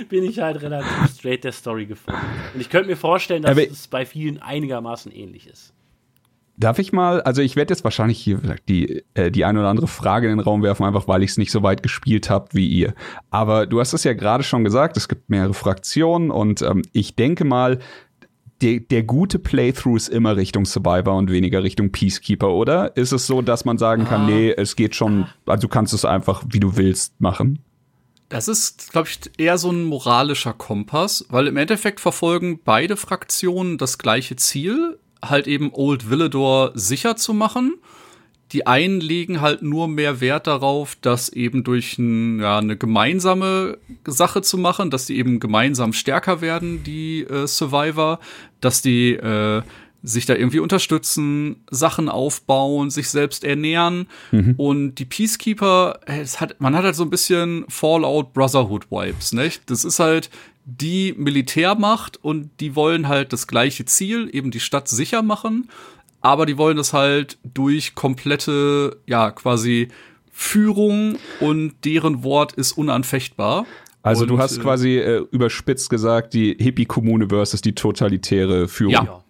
bin ich halt relativ straight der Story gefolgt. Und ich könnte mir vorstellen, dass aber es bei vielen einigermaßen ähnlich ist. Darf ich mal, also ich werde jetzt wahrscheinlich hier die, äh, die eine oder andere Frage in den Raum werfen, einfach weil ich es nicht so weit gespielt habe wie ihr. Aber du hast es ja gerade schon gesagt, es gibt mehrere Fraktionen und ähm, ich denke mal, der, der gute Playthrough ist immer Richtung Survivor und weniger Richtung Peacekeeper, oder? Ist es so, dass man sagen kann, ah. nee, es geht schon, also du kannst es einfach, wie du willst, machen? Das ist, glaube ich, eher so ein moralischer Kompass, weil im Endeffekt verfolgen beide Fraktionen das gleiche Ziel, halt eben Old Villador sicher zu machen. Die einen legen halt nur mehr Wert darauf, das eben durch ein, ja, eine gemeinsame Sache zu machen, dass die eben gemeinsam stärker werden, die äh, Survivor, dass die äh, sich da irgendwie unterstützen, Sachen aufbauen, sich selbst ernähren. Mhm. Und die Peacekeeper, es hat, man hat halt so ein bisschen Fallout Brotherhood Vibes, nicht? Das ist halt die Militärmacht und die wollen halt das gleiche Ziel, eben die Stadt sicher machen, aber die wollen das halt durch komplette, ja, quasi Führung und deren Wort ist unanfechtbar. Also und, du hast äh, quasi äh, überspitzt gesagt, die Hippie-Kommune versus die totalitäre Führung. Ja.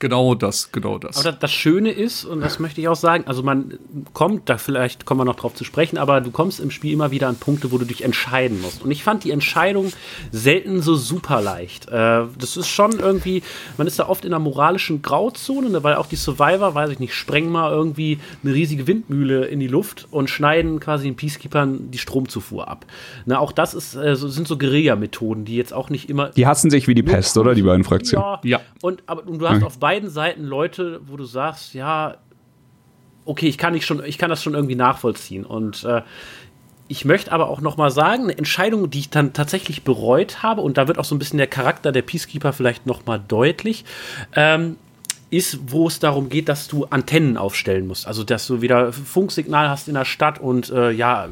Genau das, genau das. Aber das, Schöne ist, und das möchte ich auch sagen, also man kommt, da vielleicht kommen wir noch drauf zu sprechen, aber du kommst im Spiel immer wieder an Punkte, wo du dich entscheiden musst. Und ich fand die Entscheidung selten so super leicht. Äh, das ist schon irgendwie, man ist da oft in einer moralischen Grauzone, ne, weil auch die Survivor, weiß ich nicht, sprengen mal irgendwie eine riesige Windmühle in die Luft und schneiden quasi den Peacekeepern die Stromzufuhr ab. Ne, auch das ist, äh, so, sind so Guerilla-Methoden, die jetzt auch nicht immer Die hassen sich wie die Pest, oder? Die beiden Fraktionen. ja. Ja. Und, aber, und du hast Okay. auf beiden Seiten Leute, wo du sagst, ja, okay, ich kann, nicht schon, ich kann das schon irgendwie nachvollziehen. Und äh, ich möchte aber auch noch mal sagen, eine Entscheidung, die ich dann tatsächlich bereut habe, und da wird auch so ein bisschen der Charakter der Peacekeeper vielleicht noch mal deutlich, ähm, ist, wo es darum geht, dass du Antennen aufstellen musst. Also, dass du wieder Funksignal hast in der Stadt und äh, ja,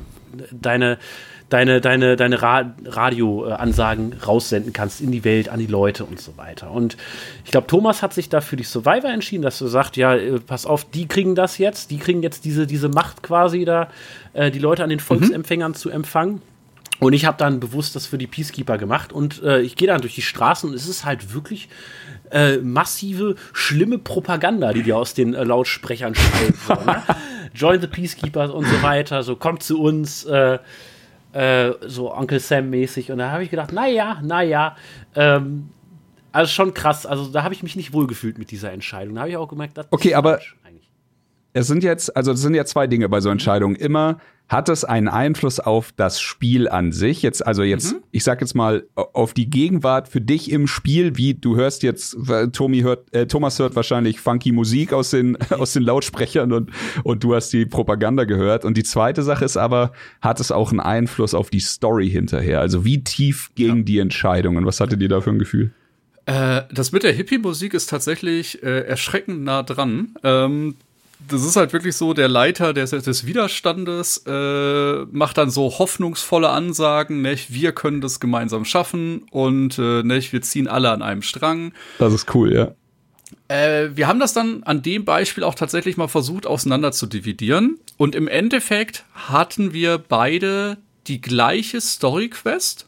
deine, deine, deine, deine Ra Radioansagen raussenden kannst in die Welt, an die Leute und so weiter. Und ich glaube, Thomas hat sich da für die Survivor entschieden, dass du sagst, ja, äh, pass auf, die kriegen das jetzt, die kriegen jetzt diese, diese Macht quasi da, äh, die Leute an den Volksempfängern zu empfangen. Und ich habe dann bewusst das für die Peacekeeper gemacht und äh, ich gehe dann durch die Straßen und es ist halt wirklich äh, massive, schlimme Propaganda, die dir aus den äh, Lautsprechern. So, ne? *laughs* Join the Peacekeepers und so weiter, so kommt zu uns, äh, äh, so Onkel Sam mäßig. Und da habe ich gedacht, naja, naja, ähm, also schon krass. Also da habe ich mich nicht wohlgefühlt mit dieser Entscheidung. Da habe ich auch gemerkt, das Okay, aber- falsch. Es sind jetzt, also es sind ja zwei Dinge bei so Entscheidungen. Immer hat es einen Einfluss auf das Spiel an sich. Jetzt, also jetzt, ich sag jetzt mal, auf die Gegenwart für dich im Spiel, wie du hörst jetzt, Tommy hört, äh, Thomas hört wahrscheinlich funky Musik aus den, *laughs* aus den Lautsprechern und, und du hast die Propaganda gehört. Und die zweite Sache ist aber, hat es auch einen Einfluss auf die Story hinterher? Also wie tief gegen die Entscheidungen? Was hattet ihr da für ein Gefühl? Äh, das mit der Hippie-Musik ist tatsächlich äh, erschreckend nah dran. Ähm, das ist halt wirklich so, der Leiter des, des Widerstandes äh, macht dann so hoffnungsvolle Ansagen, nicht, wir können das gemeinsam schaffen und äh, nicht, wir ziehen alle an einem Strang. Das ist cool, ja. Äh, wir haben das dann an dem Beispiel auch tatsächlich mal versucht, auseinander zu dividieren. Und im Endeffekt hatten wir beide die gleiche Story-Quest,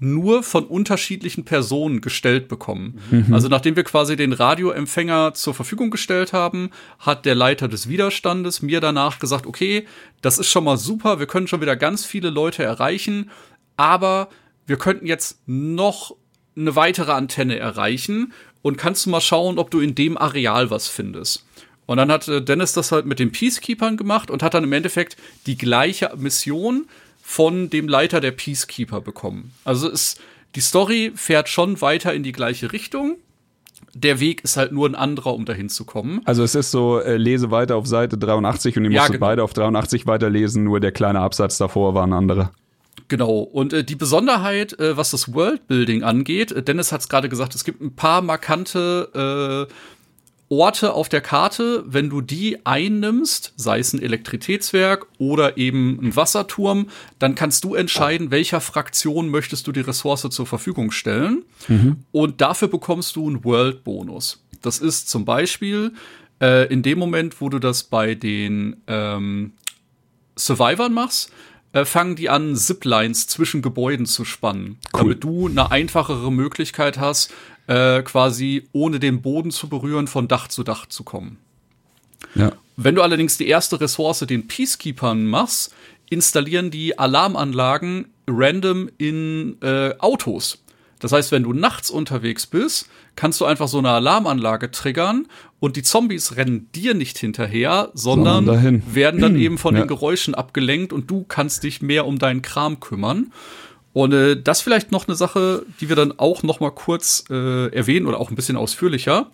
nur von unterschiedlichen Personen gestellt bekommen. Also nachdem wir quasi den Radioempfänger zur Verfügung gestellt haben, hat der Leiter des Widerstandes mir danach gesagt, okay, das ist schon mal super, wir können schon wieder ganz viele Leute erreichen, aber wir könnten jetzt noch eine weitere Antenne erreichen und kannst du mal schauen, ob du in dem Areal was findest. Und dann hat äh, Dennis das halt mit den Peacekeepern gemacht und hat dann im Endeffekt die gleiche Mission von dem Leiter der Peacekeeper bekommen. Also ist, die Story fährt schon weiter in die gleiche Richtung. Der Weg ist halt nur ein anderer, um dahin zu kommen. Also es ist so, äh, lese weiter auf Seite 83 und ihr Ja, musstet genau. beide auf 83 weiterlesen, nur der kleine Absatz davor war ein anderer. Genau. Und äh, die Besonderheit, äh, was das Worldbuilding angeht, äh, Dennis hat es gerade gesagt, es gibt ein paar markante äh, Orte auf der Karte, wenn du die einnimmst, sei es ein Elektrizitätswerk oder eben ein Wasserturm, dann kannst du entscheiden, welcher Fraktion möchtest du die Ressource zur Verfügung stellen. Und dafür bekommst du einen World-Bonus. Das ist zum Beispiel äh, in dem Moment, wo du das bei den ähm, Survivern machst, äh, fangen die an, Ziplines zwischen Gebäuden zu spannen, damit du eine einfachere Möglichkeit hast, äh, quasi ohne den Boden zu berühren, von Dach zu Dach zu kommen. Ja. Wenn du allerdings die erste Ressource den Peacekeepern machst, installieren die Alarmanlagen random in äh, Autos. Das heißt, wenn du nachts unterwegs bist, kannst du einfach so eine Alarmanlage triggern und die Zombies rennen dir nicht hinterher, sondern Sondern werden dann eben von Ja. den Geräuschen abgelenkt und du kannst dich mehr um deinen Kram kümmern. Und äh, das vielleicht noch eine Sache, die wir dann auch noch mal kurz äh, erwähnen oder auch ein bisschen ausführlicher.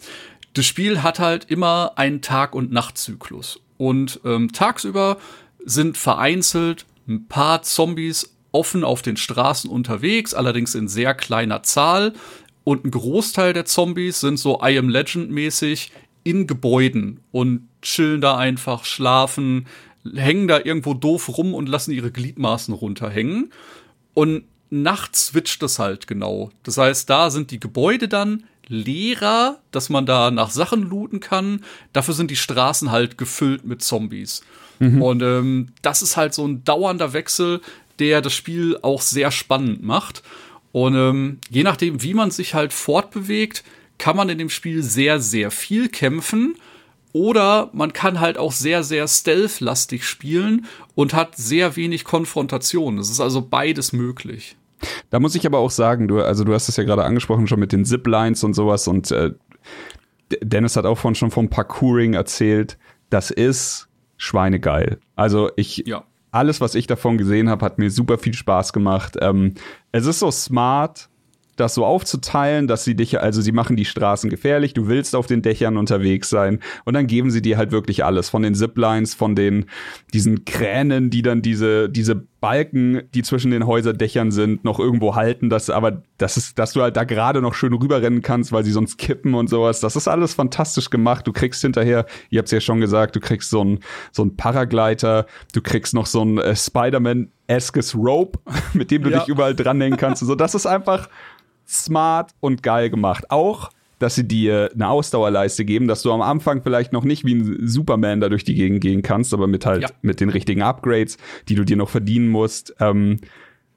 Das Spiel hat halt immer einen Tag- und Nachtzyklus. Und ähm, tagsüber sind vereinzelt ein paar Zombies offen auf den Straßen unterwegs, allerdings in sehr kleiner Zahl. Und ein Großteil der Zombies sind so I Am Legend mäßig in Gebäuden und chillen da einfach, schlafen, hängen da irgendwo doof rum und lassen ihre Gliedmaßen runterhängen. Und nachts switcht es halt genau. Das heißt, da sind die Gebäude dann leerer, dass man da nach Sachen looten kann. Dafür sind die Straßen halt gefüllt mit Zombies. Mhm. Und ähm, das ist halt so ein dauernder Wechsel, der das Spiel auch sehr spannend macht. Und ähm, je nachdem, wie man sich halt fortbewegt, kann man in dem Spiel sehr, sehr viel kämpfen. Oder man kann halt auch sehr, sehr stealth-lastig spielen und hat sehr wenig Konfrontation. Es ist also beides möglich. Da muss ich aber auch sagen, du, also du hast es ja gerade angesprochen, schon mit den Ziplines und sowas und äh, Dennis hat auch von schon vom Parkouring erzählt. Das ist schweinegeil. Also ich, ja. alles, was ich davon gesehen habe, hat mir super viel Spaß gemacht. Ähm, es ist so smart, das so aufzuteilen, dass sie dich, also sie machen die Straßen gefährlich, du willst auf den Dächern unterwegs sein und dann geben sie dir halt wirklich alles von den Ziplines, von den diesen Kränen, die dann diese diese Balken, die zwischen den Häuserdächern sind, noch irgendwo halten, dass aber das ist, dass du halt da gerade noch schön rüberrennen kannst, weil sie sonst kippen und sowas. Das ist alles fantastisch gemacht. Du kriegst hinterher, ihr habt's ja schon gesagt, du kriegst so ein so ein Paragleiter, du kriegst noch so ein äh, Spider-Man eskes Rope, *laughs* mit dem du ja. dich überall dranhängen kannst. so, das ist einfach smart und geil gemacht. Auch dass sie dir eine Ausdauerleiste geben, dass du am Anfang vielleicht noch nicht wie ein Superman da durch die Gegend gehen kannst, aber mit halt ja. mit den richtigen Upgrades, die du dir noch verdienen musst. Ähm,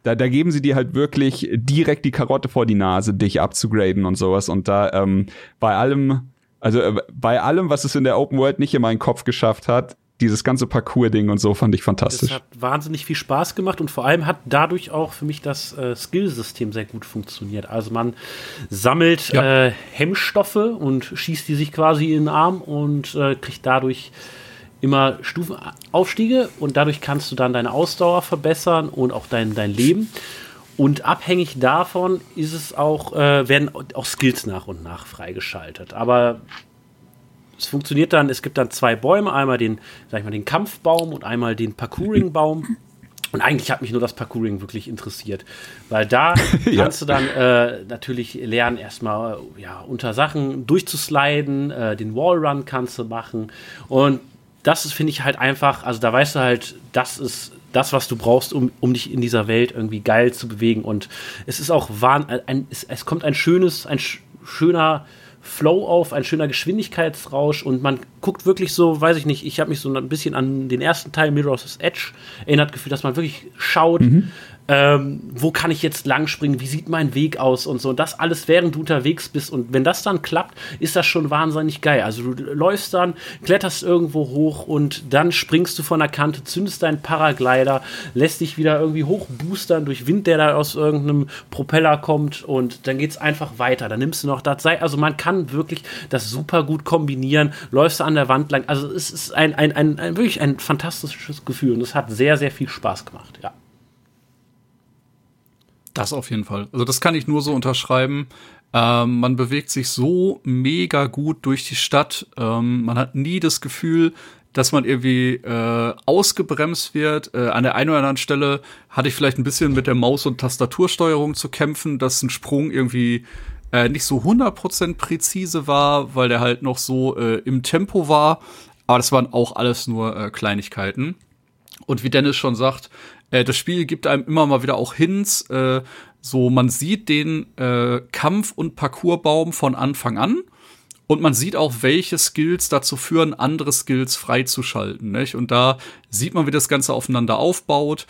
da, da geben sie dir halt wirklich direkt die Karotte vor die Nase, dich abzugraden und sowas. Und da ähm, bei allem, also äh, bei allem, was es in der Open World nicht in meinen Kopf geschafft hat, dieses ganze Parcours-Ding und so fand ich fantastisch. Das hat wahnsinnig viel Spaß gemacht und vor allem hat dadurch auch für mich das äh, Skillsystem sehr gut funktioniert. Also man sammelt ja. äh, Hemmstoffe und schießt die sich quasi in den Arm und äh, kriegt dadurch immer Stufenaufstiege und dadurch kannst du dann deine Ausdauer verbessern und auch dein, dein Leben. Und abhängig davon ist es auch, äh, werden auch Skills nach und nach freigeschaltet. Aber es funktioniert dann, es gibt dann zwei Bäume, einmal den, sag ich mal, den Kampfbaum und einmal den Parkouring-Baum. Und eigentlich hat mich nur das Parkouring wirklich interessiert, weil da *laughs* ja. kannst du dann äh, natürlich lernen, erstmal ja, unter Sachen durchzusliden, äh, den Wallrun kannst du machen. Und das ist, finde ich, halt einfach, also da weißt du halt, das ist das, was du brauchst, um, um dich in dieser Welt irgendwie geil zu bewegen. Und es ist auch wahn, ein, es, es kommt ein schönes, ein sch schöner Flow auf, ein schöner Geschwindigkeitsrausch und man guckt wirklich so, weiß ich nicht, ich habe mich so ein bisschen an den ersten Teil Mirror's Edge erinnert gefühlt, dass man wirklich schaut, mhm ähm, wo kann ich jetzt langspringen, wie sieht mein Weg aus und so. Und das alles, während du unterwegs bist. Und wenn das dann klappt, ist das schon wahnsinnig geil. Also du läufst dann, kletterst irgendwo hoch und dann springst du von der Kante, zündest deinen Paraglider, lässt dich wieder irgendwie hochboostern durch Wind, der da aus irgendeinem Propeller kommt und dann geht es einfach weiter. Dann nimmst du noch das Seil. Also man kann wirklich das super gut kombinieren. Läufst du an der Wand lang. Also es ist ein, ein, ein, ein wirklich ein fantastisches Gefühl und es hat sehr, sehr viel Spaß gemacht, ja. Das auf jeden Fall. Also das kann ich nur so unterschreiben. Ähm, man bewegt sich so mega gut durch die Stadt. Ähm, man hat nie das Gefühl, dass man irgendwie äh, ausgebremst wird. Äh, an der einen oder anderen Stelle hatte ich vielleicht ein bisschen mit der Maus- und Tastatursteuerung zu kämpfen, dass ein Sprung irgendwie äh, nicht so 100% präzise war, weil der halt noch so äh, im Tempo war. Aber das waren auch alles nur äh, Kleinigkeiten. Und wie Dennis schon sagt, äh, das Spiel gibt einem immer mal wieder auch Hints. Äh, so, man sieht den äh, Kampf- und Parcoursbaum von Anfang an. Und man sieht auch, welche Skills dazu führen, andere Skills freizuschalten. Nicht? Und da sieht man, wie das Ganze aufeinander aufbaut.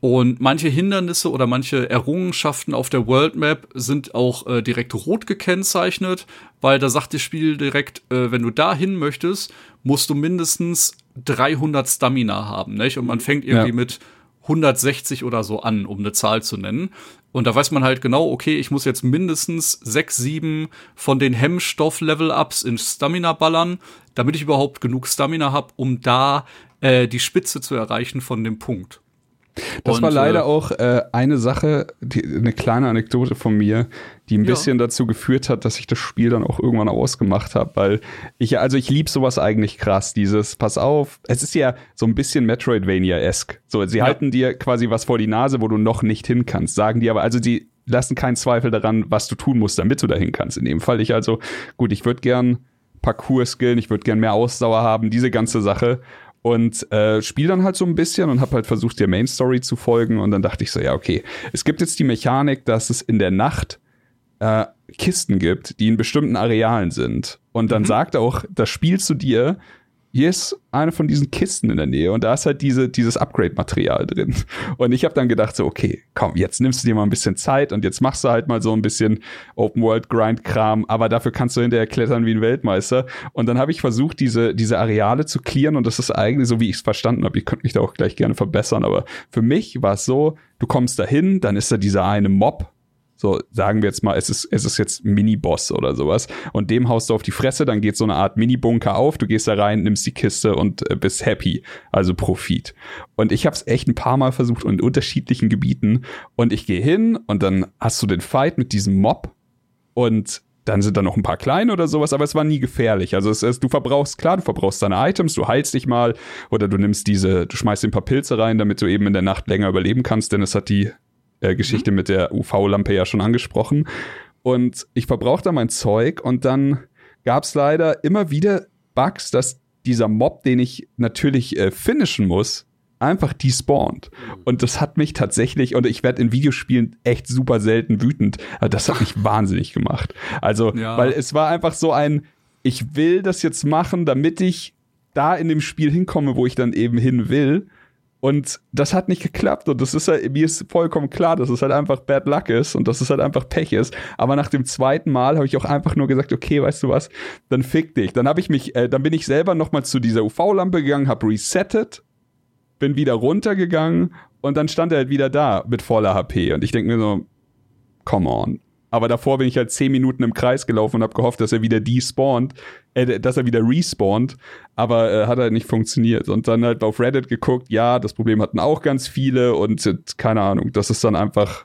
Und manche Hindernisse oder manche Errungenschaften auf der World Map sind auch äh, direkt rot gekennzeichnet, weil da sagt das Spiel direkt, äh, wenn du da hin möchtest, musst du mindestens 300 Stamina haben. Nicht? Und man fängt irgendwie ja. mit 160 oder so an, um eine Zahl zu nennen. Und da weiß man halt genau, okay, ich muss jetzt mindestens sechs, sieben von den Hemmstoff-Level-Ups in Stamina ballern, damit ich überhaupt genug Stamina habe, um da äh, die Spitze zu erreichen von dem Punkt. Das und, war leider äh, auch äh, eine Sache, die, eine kleine Anekdote von mir, die ein ja. bisschen dazu geführt hat, dass ich das Spiel dann auch irgendwann ausgemacht habe, weil ich, also ich lieb sowas eigentlich krass, dieses, pass auf, es ist ja so ein bisschen Metroidvania-esque. So, sie ja. halten dir quasi was vor die Nase, wo du noch nicht hin kannst, sagen die aber, also sie lassen keinen Zweifel daran, was du tun musst, damit du dahin kannst. In dem Fall ich also, gut, ich würde gern Parcours skillen, ich würde gern mehr Ausdauer haben, diese ganze Sache. Und äh, spiele dann halt so ein bisschen und habe halt versucht, der Main Story zu folgen. Und dann dachte ich so, ja, okay, es gibt jetzt die Mechanik, dass es in der Nacht äh, Kisten gibt, die in bestimmten Arealen sind. Und dann mhm. sagt auch das Spiel zu dir, hier ist eine von diesen Kisten in der Nähe und da ist halt diese, dieses Upgrade-Material drin. Und ich habe dann gedacht so, okay, komm, jetzt nimmst du dir mal ein bisschen Zeit und jetzt machst du halt mal so ein bisschen Open-World-Grind-Kram, aber dafür kannst du hinterher klettern wie ein Weltmeister. Und dann habe ich versucht, diese, diese Areale zu clearen und das ist eigentlich so, wie ich es verstanden habe. Ihr könnt mich da auch gleich gerne verbessern, aber für mich war es so, du kommst da hin, dann ist da dieser eine Mob, so, sagen wir jetzt mal, es ist, es ist jetzt Mini-Boss oder sowas. Und dem haust du auf die Fresse, dann geht so eine Art Mini-Bunker auf, du gehst da rein, nimmst die Kiste und äh, bist happy. Also Profit. Und ich habe es echt ein paar Mal versucht in unterschiedlichen Gebieten. Und ich gehe hin und dann hast du den Fight mit diesem Mob und dann sind da noch ein paar kleine oder sowas, aber es war nie gefährlich. Also es ist, du verbrauchst, klar, du verbrauchst deine Items, du heilst dich mal oder du nimmst diese, du schmeißt ein paar Pilze rein, damit du eben in der Nacht länger überleben kannst, denn es hat die äh, Geschichte mhm. mit der UV-Lampe ja schon angesprochen. Und ich verbrauchte mein Zeug und dann gab es leider immer wieder Bugs, dass dieser Mob, den ich natürlich äh, finishen muss, einfach despawnt. Und das hat mich tatsächlich, und ich werde in Videospielen echt super selten wütend, das hat mich *laughs* wahnsinnig gemacht. Also, ja. weil es war einfach so ein, ich will das jetzt machen, damit ich da in dem Spiel hinkomme, wo ich dann eben hin will. Und das hat nicht geklappt. Und das ist halt, mir ist vollkommen klar, dass es halt einfach Bad Luck ist und dass es halt einfach Pech ist. Aber nach dem zweiten Mal habe ich auch einfach nur gesagt, okay, weißt du was, dann fick dich. Dann habe ich mich, äh, dann bin ich selber nochmal zu dieser UV-Lampe gegangen, habe resettet, bin wieder runtergegangen und dann stand er halt wieder da mit voller HP. Und ich denke mir so, come on. Aber davor bin ich halt zehn Minuten im Kreis gelaufen und habe gehofft, dass er wieder despawnt, äh, dass er wieder respawnt, aber äh, hat halt nicht funktioniert. Und dann halt auf Reddit geguckt, ja, das Problem hatten auch ganz viele und keine Ahnung, das ist dann einfach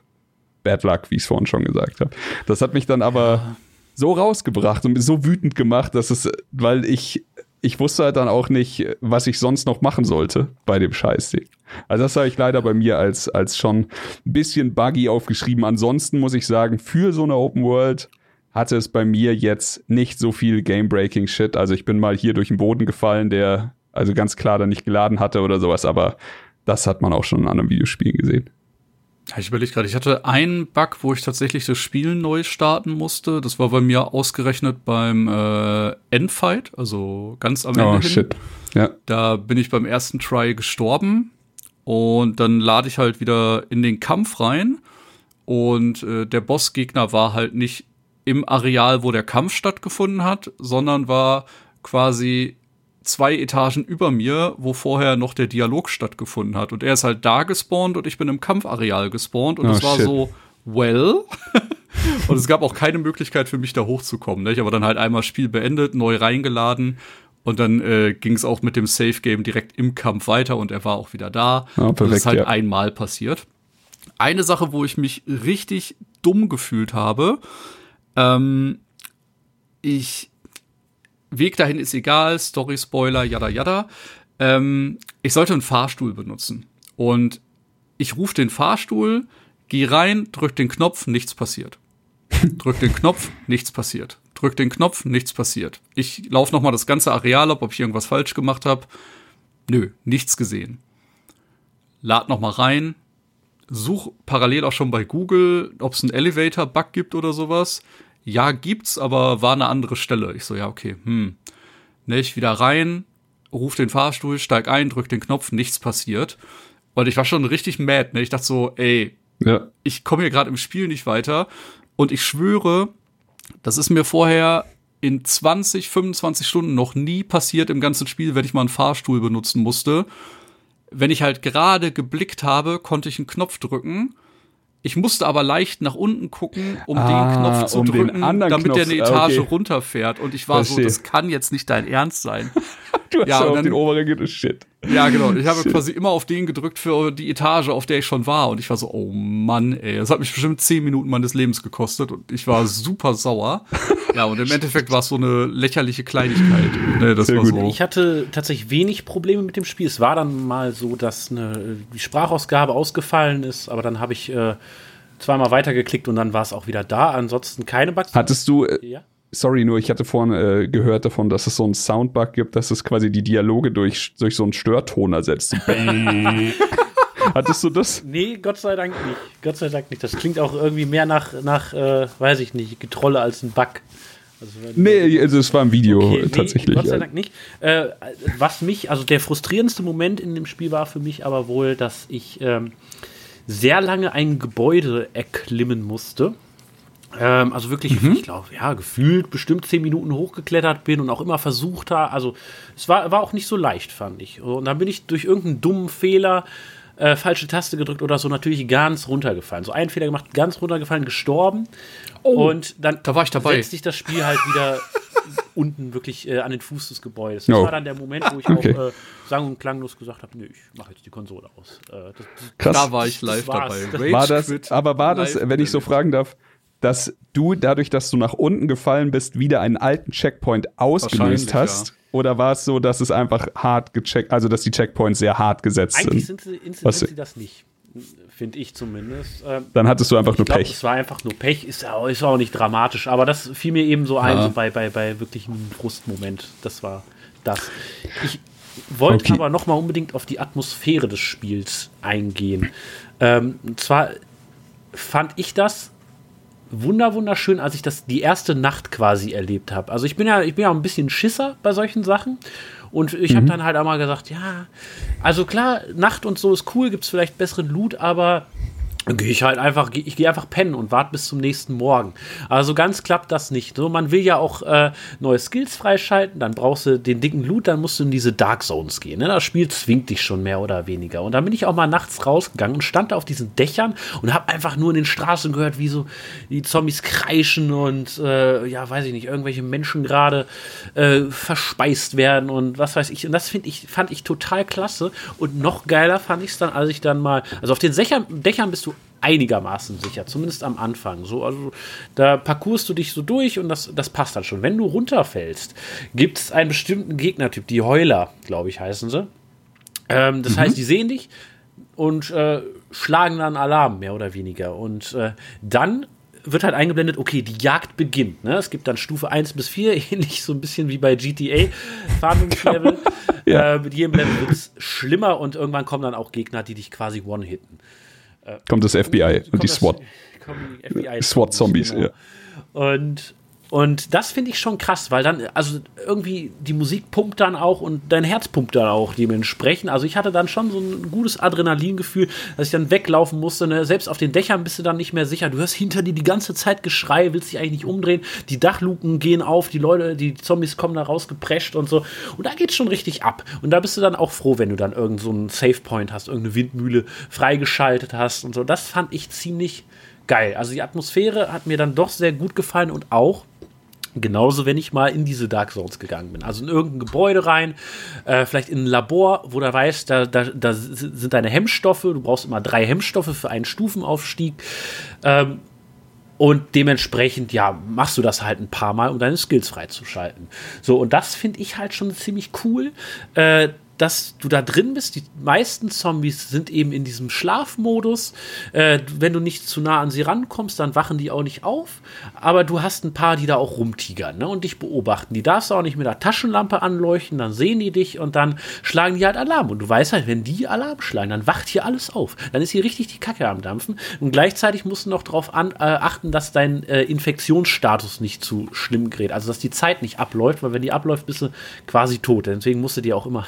Bad Luck, wie ich es vorhin schon gesagt habe. Das hat mich dann aber so rausgebracht und so wütend gemacht, dass es, weil ich ich wusste halt dann auch nicht, was ich sonst noch machen sollte bei dem Scheißding. Also das habe ich leider bei mir als, als schon ein bisschen buggy aufgeschrieben. Ansonsten muss ich sagen, für so eine Open World hatte es bei mir jetzt nicht so viel Game-Breaking Shit. Also ich bin mal hier durch den Boden gefallen, der also ganz klar dann nicht geladen hatte oder sowas, aber das hat man auch schon in anderen Videospielen gesehen. Ich überlege gerade, ich hatte einen Bug, wo ich tatsächlich das Spiel neu starten musste. Das war bei mir ausgerechnet beim äh, Endfight, also ganz am Ende. Oh, hin. shit. Ja. Da bin ich beim ersten Try gestorben und dann lade ich halt wieder in den Kampf rein und äh, der Bossgegner war halt nicht im Areal, wo der Kampf stattgefunden hat, sondern war quasi zwei Etagen über mir, wo vorher noch der Dialog stattgefunden hat. Und er ist halt da gespawnt und ich bin im Kampfareal gespawnt. Und es oh, war so, well. *laughs* und es gab auch keine Möglichkeit für mich da hochzukommen. Ne? Ich habe dann halt einmal Spiel beendet, neu reingeladen. Und dann äh, ging es auch mit dem Safe Game direkt im Kampf weiter und er war auch wieder da. Oh, perfekt, das ist halt ja. einmal passiert. Eine Sache, wo ich mich richtig dumm gefühlt habe, ähm, ich Weg dahin ist egal, Story-Spoiler, yada yada. Ähm, ich sollte einen Fahrstuhl benutzen. Und ich rufe den Fahrstuhl, gehe rein, drück den Knopf, nichts passiert. *laughs* drück den Knopf, nichts passiert. Drück den Knopf, nichts passiert. Ich laufe noch mal das ganze Areal ab, ob ich irgendwas falsch gemacht habe. Nö, nichts gesehen. Lad noch mal rein, such parallel auch schon bei Google, ob es einen Elevator-Bug gibt oder sowas ja, gibt's, aber war eine andere Stelle. Ich so, ja, okay, hm. Ne, ich wieder rein, ruf den Fahrstuhl, steig ein, drück den Knopf, nichts passiert. Und ich war schon richtig mad, ne? Ich dachte so, ey, ja. ich komme hier gerade im Spiel nicht weiter. Und ich schwöre, das ist mir vorher in 20, 25 Stunden noch nie passiert im ganzen Spiel, wenn ich mal einen Fahrstuhl benutzen musste. Wenn ich halt gerade geblickt habe, konnte ich einen Knopf drücken ich musste aber leicht nach unten gucken, um ah, den Knopf zu um drücken, damit Knopf. der eine Etage okay. runterfährt. Und ich war Verstehe. so, das kann jetzt nicht dein Ernst sein. *laughs* du hast ja, auf dann, den oberen. Shit. Ja, genau. Ich habe Shit. quasi immer auf den gedrückt für die Etage, auf der ich schon war. Und ich war so, oh Mann, ey. Das hat mich bestimmt zehn Minuten meines Lebens gekostet. Und ich war super sauer. *laughs* ja, und im Endeffekt war es so eine lächerliche Kleinigkeit. Nee, das war so. Ich hatte tatsächlich wenig Probleme mit dem Spiel. Es war dann mal so, dass eine, die Sprachausgabe ausgefallen ist. Aber dann habe ich äh, zweimal weitergeklickt und dann war es auch wieder da. Ansonsten keine Bugs. Hattest du, äh, ja? Sorry, nur ich hatte vorhin äh, gehört davon, dass es so einen Soundbug gibt, dass es quasi die Dialoge durch, durch so einen Störton ersetzt. *laughs* Hattest du das? Nee, Gott sei Dank nicht. Gott sei Dank nicht. Das klingt auch irgendwie mehr nach, nach äh, weiß ich nicht, Getrolle als ein Bug. Also, nee, also es war ein Video okay, tatsächlich. Nee, Gott sei Dank nicht. Äh, was mich, also der frustrierendste Moment in dem Spiel war für mich aber wohl, dass ich ähm, sehr lange ein Gebäude erklimmen musste. Ähm, also wirklich, mhm. ich glaube, ja, gefühlt bestimmt zehn Minuten hochgeklettert bin und auch immer versucht habe. Also es war, war auch nicht so leicht, fand ich. Und dann bin ich durch irgendeinen dummen Fehler äh, falsche Taste gedrückt oder so natürlich ganz runtergefallen. So einen Fehler gemacht, ganz runtergefallen, gestorben. Oh, und dann da war ich dabei. setzt sich das Spiel halt wieder *laughs* unten wirklich äh, an den Fuß des Gebäudes. Das oh. war dann der Moment, wo ich okay. auch äh, sang- und klanglos gesagt habe, nee, ich mache jetzt die Konsole aus. Äh, das, Krass. Da war ich live dabei. Das war das, aber war das, wenn ich so fragen darf, dass du dadurch, dass du nach unten gefallen bist, wieder einen alten Checkpoint ausgelöst hast? Ja. Oder war es so, dass es einfach hart gecheckt, also dass die Checkpoints sehr hart gesetzt Eigentlich sind? Eigentlich sind, sie, sind sie das nicht, finde ich zumindest. Ähm, Dann hattest du einfach nur glaub, Pech. Es war einfach nur Pech, ist, ist auch nicht dramatisch, aber das fiel mir eben so ein, ja. so bei, bei, bei wirklich einem Frustmoment. Das war das. Ich wollte okay. aber noch mal unbedingt auf die Atmosphäre des Spiels eingehen. Ähm, und zwar fand ich das wunder wunderschön, als ich das die erste Nacht quasi erlebt habe. Also ich bin ja ich bin ja auch ein bisschen Schisser bei solchen Sachen und ich mhm. habe dann halt einmal gesagt, ja, also klar, Nacht und so ist cool, gibt es vielleicht besseren Loot, aber gehe ich halt einfach, ich gehe einfach pennen und warte bis zum nächsten Morgen. Also ganz klappt das nicht. So, man will ja auch äh, neue Skills freischalten, dann brauchst du den dicken Loot, dann musst du in diese Dark Zones gehen. Ne? Das Spiel zwingt dich schon mehr oder weniger. Und dann bin ich auch mal nachts rausgegangen und stand da auf diesen Dächern und habe einfach nur in den Straßen gehört, wie so die Zombies kreischen und äh, ja, weiß ich nicht, irgendwelche Menschen gerade äh, verspeist werden und was weiß ich. Und das ich, fand ich total klasse. Und noch geiler fand ich es dann, als ich dann mal, also auf den Dächern, Dächern bist du einigermaßen sicher, zumindest am Anfang. So, also da parcourst du dich so durch und das, das passt dann schon. Wenn du runterfällst, gibt es einen bestimmten Gegnertyp, die Heuler, glaube ich, heißen sie. Ähm, das mhm. heißt, die sehen dich und äh, schlagen dann Alarm, mehr oder weniger. Und äh, dann wird halt eingeblendet, okay, die Jagd beginnt. Ne? Es gibt dann Stufe 1 bis 4, *laughs* ähnlich so ein bisschen wie bei GTA, Fahndungslevel. *laughs* ja. äh, mit jedem Level wird es schlimmer und irgendwann kommen dann auch Gegner, die dich quasi one-hitten. Kommt das FBI und die SWAT. SWAT-Zombies, genau. ja. Und und das finde ich schon krass, weil dann, also irgendwie die Musik pumpt dann auch und dein Herz pumpt dann auch dementsprechend. Also ich hatte dann schon so ein gutes Adrenalingefühl, dass ich dann weglaufen musste. Ne? Selbst auf den Dächern bist du dann nicht mehr sicher. Du hörst hinter dir die ganze Zeit Geschrei, willst dich eigentlich nicht umdrehen. Die Dachluken gehen auf, die Leute, die Zombies kommen da rausgeprescht und so. Und da geht's schon richtig ab. Und da bist du dann auch froh, wenn du dann irgend so einen Safe Point hast, irgendeine Windmühle freigeschaltet hast und so. Das fand ich ziemlich geil. Also die Atmosphäre hat mir dann doch sehr gut gefallen und auch Genauso, wenn ich mal in diese Dark Zones gegangen bin. Also in irgendein Gebäude rein, äh, vielleicht in ein Labor, wo du weißt, da, da, da sind deine Hemmstoffe. Du brauchst immer drei Hemmstoffe für einen Stufenaufstieg. Ähm, und dementsprechend, ja, machst du das halt ein paar Mal, um deine Skills freizuschalten. So, und das finde ich halt schon ziemlich cool. Äh, dass du da drin bist. Die meisten Zombies sind eben in diesem Schlafmodus. Äh, wenn du nicht zu nah an sie rankommst, dann wachen die auch nicht auf. Aber du hast ein paar, die da auch rumtigern ne, und dich beobachten. Die darfst du auch nicht mit der Taschenlampe anleuchten, dann sehen die dich und dann schlagen die halt Alarm. Und du weißt halt, wenn die Alarm schlagen, dann wacht hier alles auf. Dann ist hier richtig die Kacke am Dampfen. Und gleichzeitig musst du noch darauf äh, achten, dass dein äh, Infektionsstatus nicht zu schlimm gerät. Also, dass die Zeit nicht abläuft, weil wenn die abläuft, bist du quasi tot. Deswegen musst du dir auch immer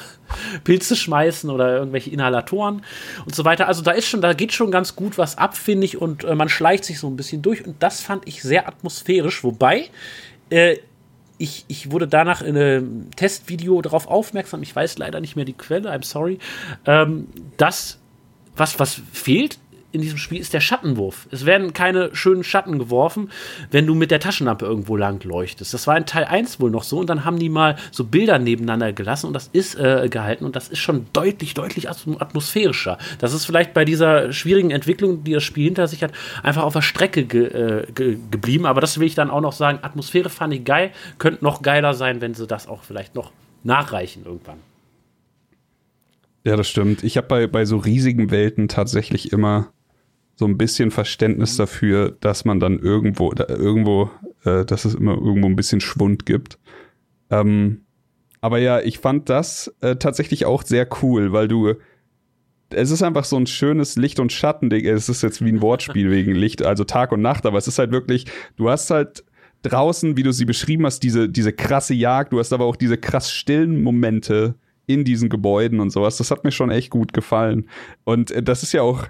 Pilze schmeißen oder irgendwelche Inhalatoren und so weiter. Also da ist schon, da geht schon ganz gut was ab, finde ich, und äh, man schleicht sich so ein bisschen durch und das fand ich sehr atmosphärisch, wobei äh, ich, ich wurde danach in einem Testvideo darauf aufmerksam, ich weiß leider nicht mehr die Quelle, I'm sorry, ähm, dass was, was fehlt, in diesem Spiel ist der Schattenwurf. Es werden keine schönen Schatten geworfen, wenn du mit der Taschenlampe irgendwo lang leuchtest. Das war in Teil 1 wohl noch so und dann haben die mal so Bilder nebeneinander gelassen und das ist äh, gehalten und das ist schon deutlich, deutlich atmosphärischer. Das ist vielleicht bei dieser schwierigen Entwicklung, die das Spiel hinter sich hat, einfach auf der Strecke ge äh, ge geblieben. Aber das will ich dann auch noch sagen. Atmosphäre fand ich geil. Könnte noch geiler sein, wenn sie das auch vielleicht noch nachreichen irgendwann. Ja, das stimmt. Ich habe bei, bei so riesigen Welten tatsächlich immer so ein bisschen Verständnis dafür, dass man dann irgendwo, da, irgendwo äh, dass es immer irgendwo ein bisschen Schwund gibt. Ähm, aber ja, ich fand das äh, tatsächlich auch sehr cool, weil du es ist einfach so ein schönes Licht- und Schattending. Es ist jetzt wie ein Wortspiel *laughs* wegen Licht, also Tag und Nacht, aber es ist halt wirklich, du hast halt draußen, wie du sie beschrieben hast, diese, diese krasse Jagd, du hast aber auch diese krass stillen Momente in diesen Gebäuden und sowas. Das hat mir schon echt gut gefallen. Und äh, das ist ja auch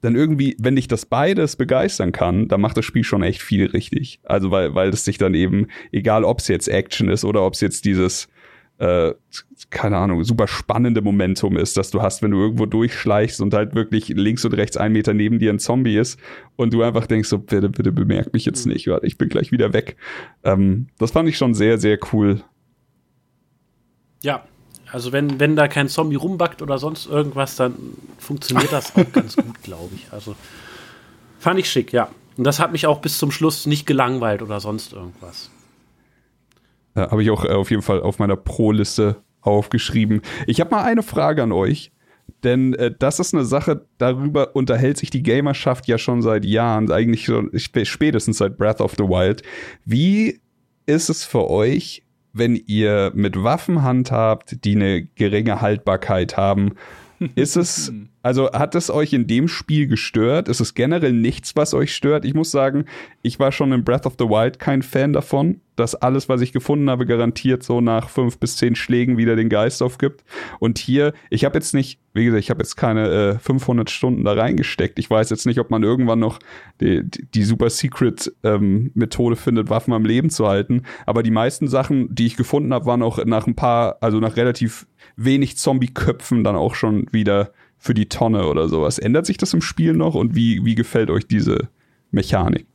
dann irgendwie, wenn dich das beides begeistern kann, dann macht das Spiel schon echt viel richtig. Also weil, weil es sich dann eben, egal ob es jetzt Action ist oder ob es jetzt dieses äh, keine Ahnung, super spannende Momentum ist, dass du hast, wenn du irgendwo durchschleichst und halt wirklich links und rechts einen Meter neben dir ein Zombie ist und du einfach denkst, so, bitte, bitte bemerk mich jetzt nicht, ich bin gleich wieder weg. Ähm, das fand ich schon sehr, sehr cool. Ja, also wenn, wenn da kein Zombie rumbackt oder sonst irgendwas, dann funktioniert das auch ganz gut, *laughs* glaube ich. Also fand ich schick, ja. Und das hat mich auch bis zum Schluss nicht gelangweilt oder sonst irgendwas. Äh, habe ich auch äh, auf jeden Fall auf meiner Pro-Liste aufgeschrieben. Ich habe mal eine Frage an euch. Denn äh, das ist eine Sache, darüber unterhält sich die Gamerschaft ja schon seit Jahren, eigentlich schon spätestens seit Breath of the Wild. Wie ist es für euch, wenn ihr mit Waffen handhabt, die eine geringe Haltbarkeit haben? Ist es, *laughs* also hat es euch in dem Spiel gestört? Ist es generell nichts, was euch stört? Ich muss sagen, ich war schon in Breath of the Wild kein Fan davon dass alles, was ich gefunden habe, garantiert so nach fünf bis zehn Schlägen wieder den Geist aufgibt. Und hier, ich habe jetzt nicht, wie gesagt, ich habe jetzt keine äh, 500 Stunden da reingesteckt. Ich weiß jetzt nicht, ob man irgendwann noch die, die Super Secret ähm, Methode findet, Waffen am Leben zu halten. Aber die meisten Sachen, die ich gefunden habe, waren auch nach ein paar, also nach relativ wenig Zombie-Köpfen dann auch schon wieder für die Tonne oder sowas. Ändert sich das im Spiel noch und wie, wie gefällt euch diese Mechanik?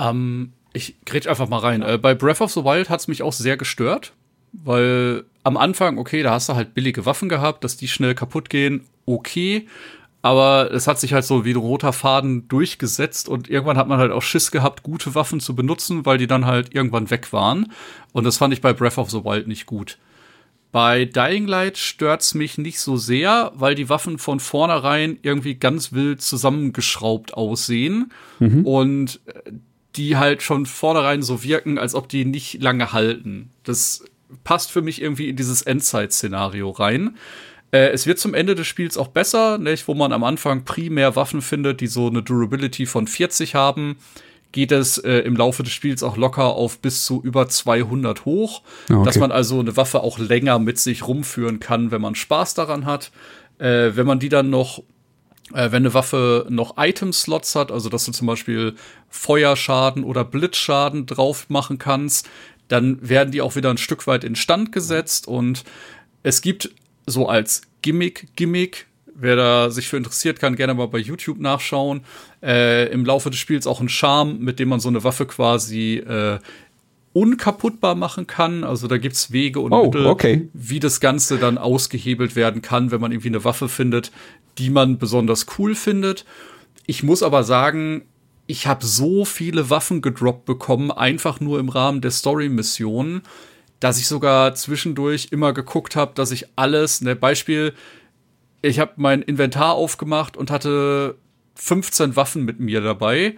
Ähm, ich grätsch einfach mal rein. Äh, bei Breath of the Wild hat's mich auch sehr gestört, weil am Anfang, okay, da hast du halt billige Waffen gehabt, dass die schnell kaputt gehen, okay. Aber es hat sich halt so wie ein roter Faden durchgesetzt und irgendwann hat man halt auch Schiss gehabt, gute Waffen zu benutzen, weil die dann halt irgendwann weg waren. Und das fand ich bei Breath of the Wild nicht gut. Bei Dying Light stört's mich nicht so sehr, weil die Waffen von vornherein irgendwie ganz wild zusammengeschraubt aussehen. Mhm. Und äh, die halt schon vornherein so wirken, als ob die nicht lange halten. Das passt für mich irgendwie in dieses Endzeit-Szenario rein. Äh, es wird zum Ende des Spiels auch besser, nicht? wo man am Anfang primär Waffen findet, die so eine Durability von 40 haben, geht es äh, im Laufe des Spiels auch locker auf bis zu über 200 hoch, ah, okay. dass man also eine Waffe auch länger mit sich rumführen kann, wenn man Spaß daran hat. Äh, wenn man die dann noch äh, wenn eine Waffe noch Item-Slots hat, also dass du zum Beispiel Feuerschaden oder Blitzschaden drauf machen kannst, dann werden die auch wieder ein Stück weit instand gesetzt und es gibt so als Gimmick, Gimmick, wer da sich für interessiert, kann gerne mal bei YouTube nachschauen. Äh, Im Laufe des Spiels auch ein Charme, mit dem man so eine Waffe quasi äh, unkaputtbar machen kann. Also da gibt's Wege und oh, Mittel, okay. wie das Ganze dann ausgehebelt werden kann, wenn man irgendwie eine Waffe findet, die man besonders cool findet. Ich muss aber sagen, ich habe so viele Waffen gedroppt bekommen, einfach nur im Rahmen der Story-Missionen, dass ich sogar zwischendurch immer geguckt habe, dass ich alles, ne, Beispiel, ich habe mein Inventar aufgemacht und hatte 15 Waffen mit mir dabei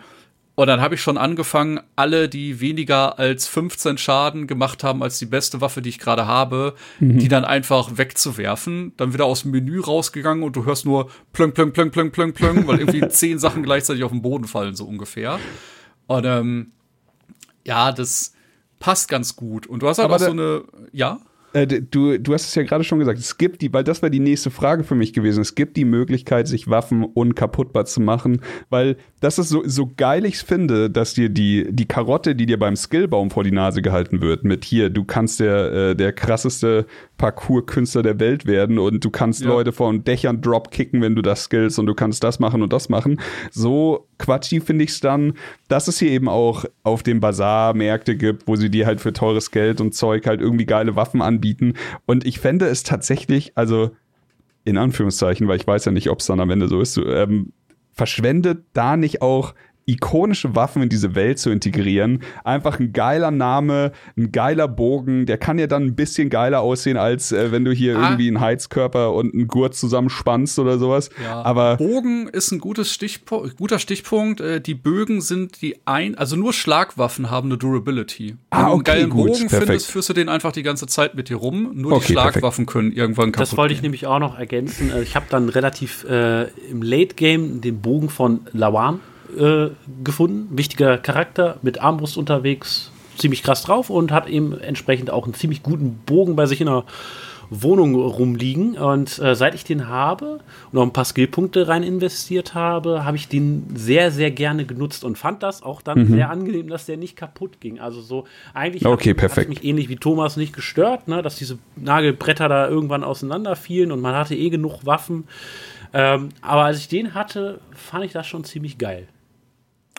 und dann habe ich schon angefangen, alle, die weniger als 15 Schaden gemacht haben als die beste Waffe, die ich gerade habe, mhm. die dann einfach wegzuwerfen. Dann wieder aus dem Menü rausgegangen und du hörst nur plöng, plöng, plöng, plöng, plöng, plöng, weil *laughs* irgendwie zehn Sachen gleichzeitig auf den Boden fallen, so ungefähr. Und ähm, ja, das passt ganz gut. Und du hast halt Aber auch so eine, ja? Äh, du, du hast es ja gerade schon gesagt, es gibt die, weil das wäre die nächste Frage für mich gewesen, es gibt die Möglichkeit, sich Waffen unkaputtbar zu machen, weil das ist so, so geil ich finde, dass dir die, die Karotte, die dir beim Skillbaum vor die Nase gehalten wird, mit hier, du kannst der, äh, der krasseste Parkour-Künstler der Welt werden und du kannst ja. Leute von Dächern dropkicken, wenn du das skillst und du kannst das machen und das machen. So quatschig finde ich es dann, dass es hier eben auch auf dem Bazar Märkte gibt, wo sie dir halt für teures Geld und Zeug halt irgendwie geile Waffen anbieten. Und ich fände es tatsächlich, also in Anführungszeichen, weil ich weiß ja nicht, ob es dann am Ende so ist, ähm, verschwendet da nicht auch ikonische Waffen in diese Welt zu integrieren. Einfach ein geiler Name, ein geiler Bogen, der kann ja dann ein bisschen geiler aussehen, als äh, wenn du hier ah. irgendwie einen Heizkörper und einen Gurt zusammenspannst oder sowas. Ja. Aber Bogen ist ein gutes Stichpo guter Stichpunkt. Äh, die Bögen sind die ein, also nur Schlagwaffen haben eine Durability. Ah, okay, Wenn du einen geilen gut, Bogen perfekt. findest, führst du den einfach die ganze Zeit mit dir rum. Nur Okay, die Schlagwaffen können irgendwann kaputt Das wollte ich gehen. nämlich auch noch ergänzen. Äh, Ich habe dann relativ äh, im Late Game den Bogen von Lawan äh, gefunden. Wichtiger Charakter, mit Armbrust unterwegs, ziemlich krass drauf und hat eben entsprechend auch einen ziemlich guten Bogen bei sich in der Wohnung rumliegen. Und äh, seit ich den habe und noch ein paar Skillpunkte rein investiert habe, habe ich den sehr, sehr gerne genutzt und fand das auch dann sehr angenehm, dass der nicht kaputt ging. Also so eigentlich Mhm. Okay, hat- hat mich ähnlich wie Thomas nicht gestört, ne, dass diese Nagelbretter da irgendwann auseinanderfielen und man hatte eh genug Waffen. Ähm, aber als ich den hatte, fand ich das schon ziemlich geil.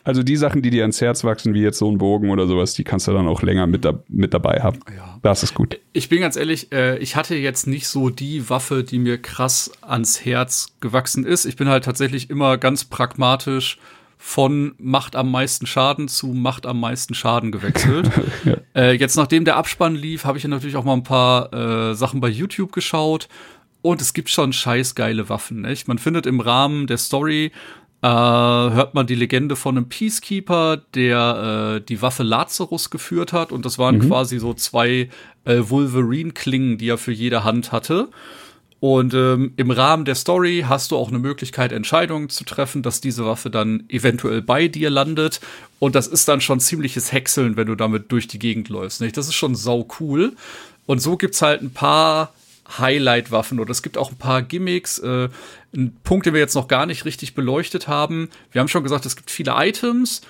Also die Sachen, die dir ans Herz wachsen, wie jetzt so ein Bogen oder sowas, die kannst du dann auch länger mit, da, mit dabei haben. Ja. Das ist gut. Ich bin ganz ehrlich, äh, ich hatte jetzt nicht so die Waffe, die mir krass ans Herz gewachsen ist. Ich bin halt tatsächlich immer ganz pragmatisch von macht am meisten Schaden zu macht am meisten Schaden gewechselt. *laughs* äh, jetzt, nachdem der Abspann lief, habe ich ja natürlich auch mal ein paar äh, Sachen bei YouTube geschaut. Und es gibt schon scheiß geile Waffen. Nicht? Man findet im Rahmen der Story äh, hört man die Legende von einem Peacekeeper, der äh, die Waffe Lazarus geführt hat. Und das waren quasi so zwei äh, Wolverine-Klingen, die er für jede Hand hatte. Und ähm, im Rahmen der Story hast du auch eine Möglichkeit, Entscheidungen zu treffen, dass diese Waffe dann eventuell bei dir landet. Und das ist dann schon ziemliches Häckseln, wenn du damit durch die Gegend läufst. Nicht? Das ist schon sau cool. Und so gibt's halt ein paar Highlight-Waffen oder es gibt auch ein paar Gimmicks. Äh, ein Punkt, den wir jetzt noch gar nicht richtig beleuchtet haben. Wir haben schon gesagt, es gibt viele Items.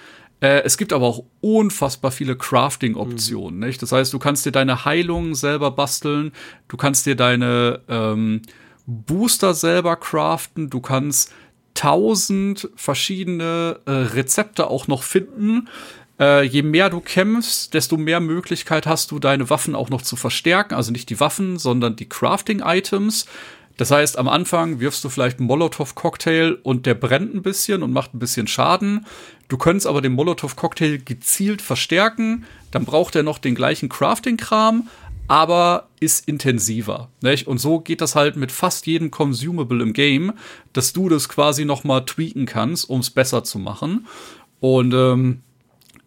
Äh, es gibt aber auch unfassbar viele Crafting-Optionen. Nicht? Das heißt, du kannst dir deine Heilung selber basteln. Du kannst dir deine ähm, Booster selber craften. Du kannst tausend verschiedene äh, Rezepte auch noch finden. Äh, je mehr du kämpfst, desto mehr Möglichkeit hast du, deine Waffen auch noch zu verstärken. Also nicht die Waffen, sondern die Crafting-Items. Das heißt, am Anfang wirfst du vielleicht einen Molotow-Cocktail und der brennt ein bisschen und macht ein bisschen Schaden. Du könntest aber den Molotow-Cocktail gezielt verstärken. Dann braucht er noch den gleichen Crafting-Kram, aber ist intensiver. Nicht? Und so geht das halt mit fast jedem Consumable im Game, dass du das quasi noch mal tweaken kannst, um es besser zu machen. Und ähm,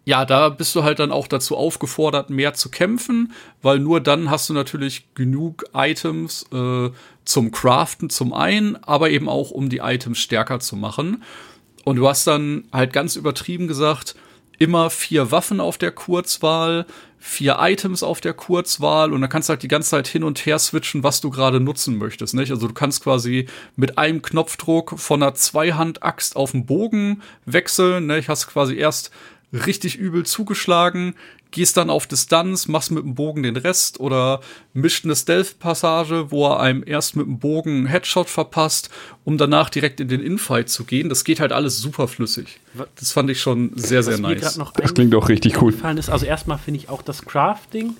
ja, da bist du halt dann auch dazu aufgefordert, mehr zu kämpfen, weil nur dann hast du natürlich genug Items äh, zum Craften zum einen, aber eben auch um die Items stärker zu machen. Und du hast dann halt ganz übertrieben gesagt, immer vier Waffen auf der Kurzwahl, vier Items auf der Kurzwahl und dann kannst du halt die ganze Zeit hin und her switchen, was du gerade nutzen möchtest, nicht? Also du kannst quasi mit einem Knopfdruck von einer Zweihand-Axt auf den Bogen wechseln, ne? Ich hast quasi erst richtig übel zugeschlagen, gehst dann auf Distanz, machst mit dem Bogen den Rest oder mischt eine Stealth-Passage, wo er einem erst mit dem Bogen einen Headshot verpasst, um danach direkt in den Infight zu gehen. Das geht halt alles super flüssig. Das fand ich schon sehr, sehr Was nice. Das klingt auch richtig cool. ist, also erstmal finde ich auch das Crafting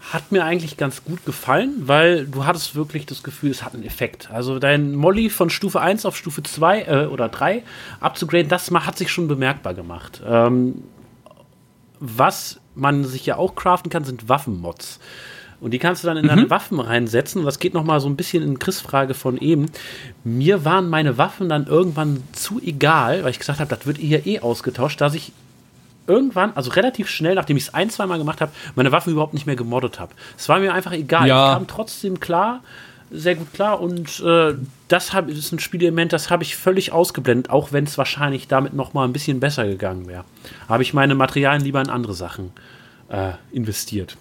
hat mir eigentlich ganz gut gefallen, weil du hattest wirklich das Gefühl, es hat einen Effekt. Also dein Molly von Stufe 1 auf Stufe 2 äh, oder 3 abzugraden, das hat sich schon bemerkbar gemacht. Ähm, was man sich ja auch craften kann, sind Waffenmods. Und die kannst du dann in deine Waffen reinsetzen. Und das geht noch mal so ein bisschen in Chris' Frage von eben. Mir waren meine Waffen dann irgendwann zu egal, weil ich gesagt habe, das wird hier eh ausgetauscht, dass ich irgendwann, also relativ schnell, nachdem ich es ein, zwei Mal gemacht habe, meine Waffen überhaupt nicht mehr gemoddet habe. Es war mir einfach egal. Ja. Ich kam trotzdem klar, sehr gut klar. Und äh, das, hab, ist ein Spielelement, das habe ich völlig ausgeblendet, auch wenn es wahrscheinlich damit noch mal ein bisschen besser gegangen wäre. Habe ich meine Materialien lieber in andere Sachen äh, investiert.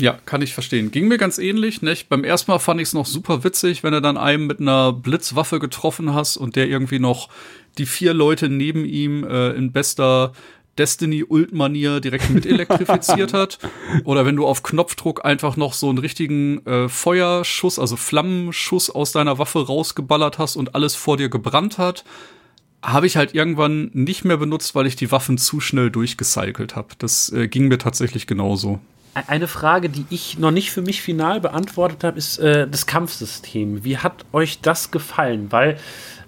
Ja, kann ich verstehen. Ging mir ganz ähnlich. Nicht? Beim ersten Mal fand ich es noch super witzig, wenn du dann einen mit einer Blitzwaffe getroffen hast und der irgendwie noch die vier Leute neben ihm äh, in bester Destiny-Ult-Manier direkt mit elektrifiziert *laughs* hat. Oder wenn du auf Knopfdruck einfach noch so einen richtigen äh, Feuerschuss, also Flammenschuss aus deiner Waffe rausgeballert hast und alles vor dir gebrannt hat. Habe ich halt irgendwann nicht mehr benutzt, weil ich die Waffen zu schnell durchgecycelt habe. Das äh, ging mir tatsächlich genauso. Eine Frage, die ich noch nicht für mich final beantwortet habe, ist äh, das Kampfsystem. Wie hat euch das gefallen? Weil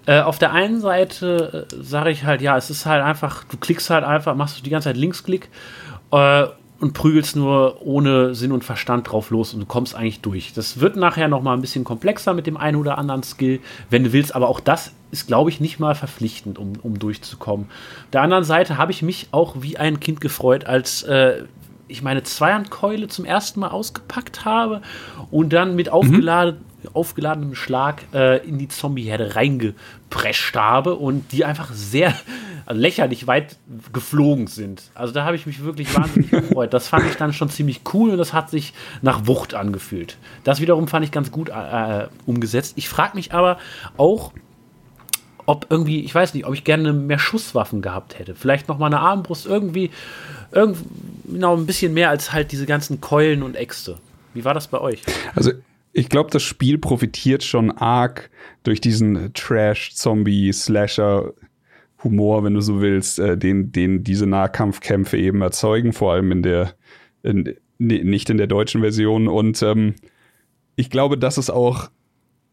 äh, auf der einen Seite äh, sage ich halt, ja, es ist halt einfach, du klickst halt einfach, machst du die ganze Zeit Linksklick äh, und prügelst nur ohne Sinn und Verstand drauf los und du kommst eigentlich durch. Das wird nachher noch mal ein bisschen komplexer mit dem einen oder anderen Skill, wenn du willst, aber auch das ist, glaube ich, nicht mal verpflichtend, um, um durchzukommen. Auf der anderen Seite habe ich mich auch wie ein Kind gefreut, als äh, ich meine Zweihandkeule zum ersten Mal ausgepackt habe und dann mit aufgeladen, mhm. Aufgeladenem Schlag äh, in die Zombieherde reingeprescht habe und die einfach sehr *laughs* lächerlich weit geflogen sind. Also da habe ich mich wirklich wahnsinnig *laughs* gefreut. Das fand ich dann schon ziemlich cool und das hat sich nach Wucht angefühlt. Das wiederum fand ich ganz gut äh, umgesetzt. Ich frage mich aber auch, ob irgendwie, ich weiß nicht, ob ich gerne mehr Schusswaffen gehabt hätte. Vielleicht noch mal eine Armbrust, irgendwie, irgendwie noch ein bisschen mehr als halt diese ganzen Keulen und Äxte. Wie war das bei euch? Also ich glaube, das Spiel profitiert schon arg durch diesen Trash-Zombie-Slasher Humor, wenn du so willst, äh, den, den diese Nahkampfkämpfe eben erzeugen, vor allem in der, in, nicht in der deutschen Version. Und ähm, ich glaube, das ist auch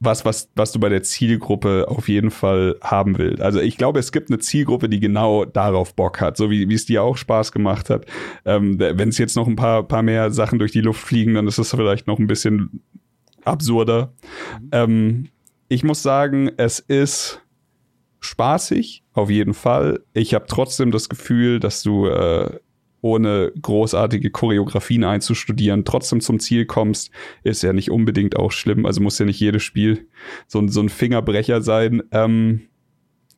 was, was, was du bei der Zielgruppe auf jeden Fall haben willst. Also ich glaube, es gibt eine Zielgruppe, die genau darauf Bock hat, so wie, wie es dir auch Spaß gemacht hat. Ähm, Wenn es jetzt noch ein paar, paar mehr Sachen durch die Luft fliegen, dann ist es vielleicht noch ein bisschen absurder. Mhm. Ähm, ich muss sagen, es ist spaßig, auf jeden Fall. Ich habe trotzdem das Gefühl, dass du äh, ohne großartige Choreografien einzustudieren, trotzdem zum Ziel kommst, ist ja nicht unbedingt auch schlimm. Also muss ja nicht jedes Spiel so, so ein Fingerbrecher sein. Ähm,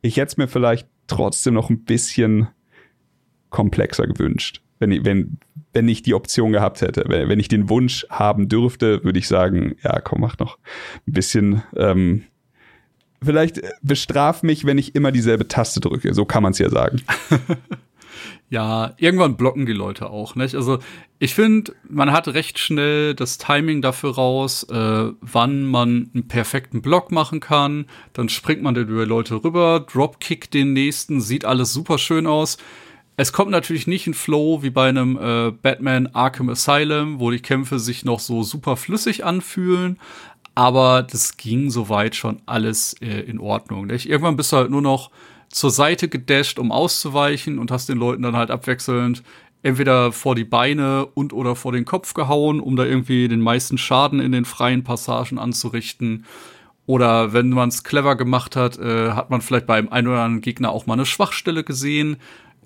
ich hätte es mir vielleicht trotzdem noch ein bisschen komplexer gewünscht. Wenn, wenn, wenn ich die Option gehabt hätte, wenn, wenn ich den Wunsch haben dürfte, würde ich sagen, ja, komm, mach noch ein bisschen ähm, vielleicht bestraf mich, wenn ich immer dieselbe Taste drücke. So kann man es ja sagen. *laughs* ja, irgendwann blocken die Leute auch, nicht? Also ich finde, man hat recht schnell das Timing dafür raus, äh, wann man einen perfekten Block machen kann. Dann springt man über Leute rüber, Dropkick den nächsten, sieht alles super schön aus. Es kommt natürlich nicht in Flow wie bei einem äh, Batman Arkham Asylum, wo die Kämpfe sich noch so super flüssig anfühlen, aber das ging soweit schon alles äh, in Ordnung. Nicht? Irgendwann bist du halt nur noch zur Seite gedasht, um auszuweichen und hast den Leuten dann halt abwechselnd entweder vor die Beine und oder vor den Kopf gehauen, um da irgendwie den meisten Schaden in den freien Passagen anzurichten. Oder wenn man es clever gemacht hat, äh, hat man vielleicht beim einen oder anderen Gegner auch mal eine Schwachstelle gesehen.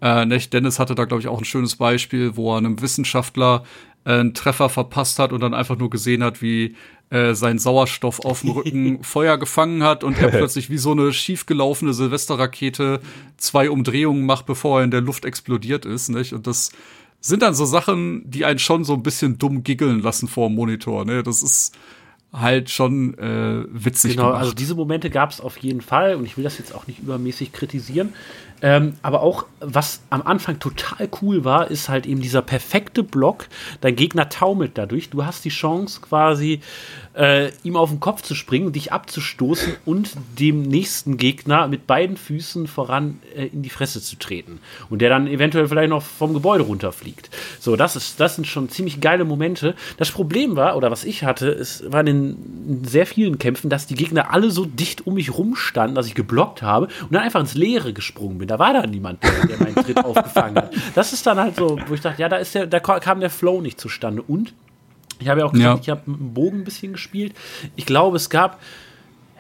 Äh, nicht? Dennis hatte da, glaube ich, auch ein schönes Beispiel, wo er einem Wissenschaftler äh, einen Treffer verpasst hat und dann einfach nur gesehen hat, wie äh, sein Sauerstoff auf dem Rücken *laughs* Feuer gefangen hat und er *laughs* plötzlich wie so eine schiefgelaufene Silvesterrakete zwei Umdrehungen macht, bevor er in der Luft explodiert ist, nicht? Und das sind dann so Sachen, die einen schon so ein bisschen dumm giggeln lassen vor dem Monitor, ne? Das ist halt schon äh, witzig genau, gemacht. also diese Momente gab es auf jeden Fall und ich will das jetzt auch nicht übermäßig kritisieren. Ähm, aber auch, was am Anfang total cool war, ist halt eben dieser perfekte Block. Dein Gegner taumelt dadurch. Du hast die Chance, quasi äh, ihm auf den Kopf zu springen, dich abzustoßen und dem nächsten Gegner mit beiden Füßen voran äh, in die Fresse zu treten. Und der dann eventuell vielleicht noch vom Gebäude runterfliegt. So, das, ist, das sind schon ziemlich geile Momente. Das Problem war, oder was ich hatte, es war in, in sehr vielen Kämpfen, dass die Gegner alle so dicht um mich rumstanden, dass ich geblockt habe und dann einfach ins Leere gesprungen bin. Da war da niemand, der, der meinen Tritt *laughs* aufgefangen hat. Das ist dann halt so, wo ich dachte, ja, da ist der, da kam der Flow nicht zustande. Und ich habe ja auch gesagt, ja. ich habe mit dem Bogen ein bisschen gespielt. Ich glaube, es gab,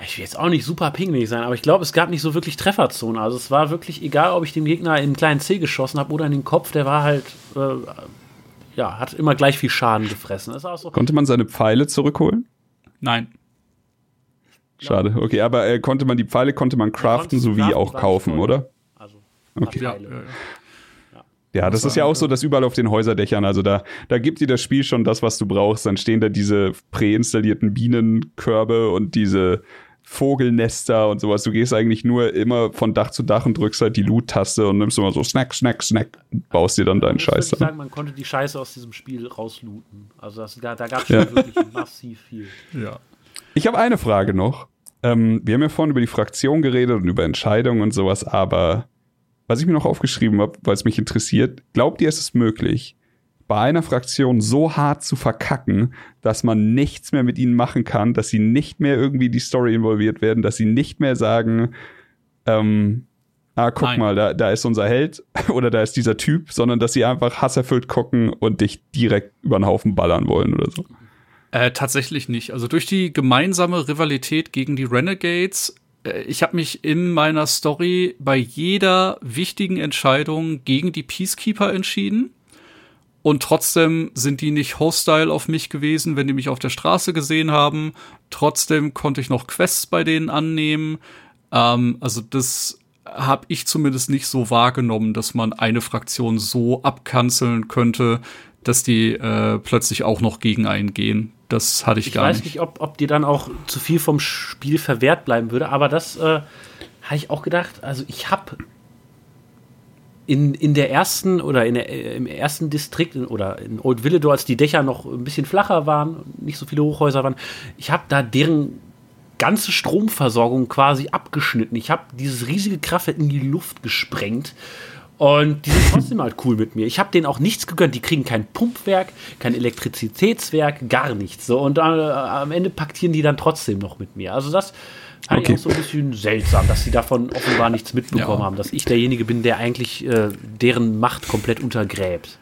ich will jetzt auch nicht super pingelig sein, aber ich glaube, es gab nicht so wirklich Trefferzone. Also es war wirklich egal, ob ich dem Gegner in einen kleinen C geschossen habe oder in den Kopf, der war halt, äh, ja, hat immer gleich viel Schaden gefressen. So Konnte man seine Pfeile zurückholen? Nein. Schade, okay, aber äh, konnte man die Pfeile konnte man craften sowie auch kaufen, oder? Also okay. Ja, ja, das ist ja auch so, dass überall auf den Häuserdächern, also da, da gibt dir das Spiel schon das, was du brauchst. Dann stehen da diese präinstallierten Bienenkörbe und diese Vogelnester und sowas. Du gehst eigentlich nur immer von Dach zu Dach und drückst halt die Loot-Taste und nimmst immer so Snack, Snack, Snack und baust dir dann deinen Scheiß. Ich sagen, man konnte die Scheiße aus diesem Spiel rauslooten. Also das, da, da gab es ja. wirklich massiv viel. Ja. Ich habe eine Frage noch. Ähm, wir haben ja vorhin über die Fraktion geredet und über Entscheidungen und sowas, aber was ich mir noch aufgeschrieben habe, weil es mich interessiert, glaubt ihr, es ist möglich, bei einer Fraktion so hart zu verkacken, dass man nichts mehr mit ihnen machen kann, dass sie nicht mehr irgendwie die Story involviert werden, dass sie nicht mehr sagen, ähm, ah, guck Nein. mal, da, da ist unser Held *laughs* oder da ist dieser Typ, sondern dass sie einfach hasserfüllt gucken und dich direkt über den Haufen ballern wollen oder so. Äh, tatsächlich nicht. Also durch die gemeinsame Rivalität gegen die Renegades, ich habe mich in meiner Story bei jeder wichtigen Entscheidung gegen die Peacekeeper entschieden. Und trotzdem sind die nicht hostile auf mich gewesen, wenn die mich auf der Straße gesehen haben. Trotzdem konnte ich noch Quests bei denen annehmen. Ähm, also das habe ich zumindest nicht so wahrgenommen, dass man eine Fraktion so abkanzeln könnte, dass die äh, plötzlich auch noch gegen einen gehen. Das hatte ich, Ich gar weiß nicht. nicht, ob, ob dir dann auch zu viel vom Spiel verwehrt bleiben würde, aber das äh, habe ich auch gedacht. Also ich habe in, in der ersten oder in der, äh, im ersten Distrikt in, oder in Old Villador, als die Dächer noch ein bisschen flacher waren, nicht so viele Hochhäuser waren, ich habe da deren ganze Stromversorgung quasi abgeschnitten. Ich habe dieses riesige Kraftwerk in die Luft gesprengt. Und die sind trotzdem halt cool mit mir. Ich habe denen auch nichts gegönnt. Die kriegen kein Pumpwerk, kein Elektrizitätswerk, gar nichts. So. Und äh, am Ende paktieren die dann trotzdem noch mit mir. Also das fand Okay. ich auch so ein bisschen seltsam, dass sie davon offenbar nichts mitbekommen Ja. haben. Dass ich derjenige bin, der eigentlich äh, deren Macht komplett untergräbt.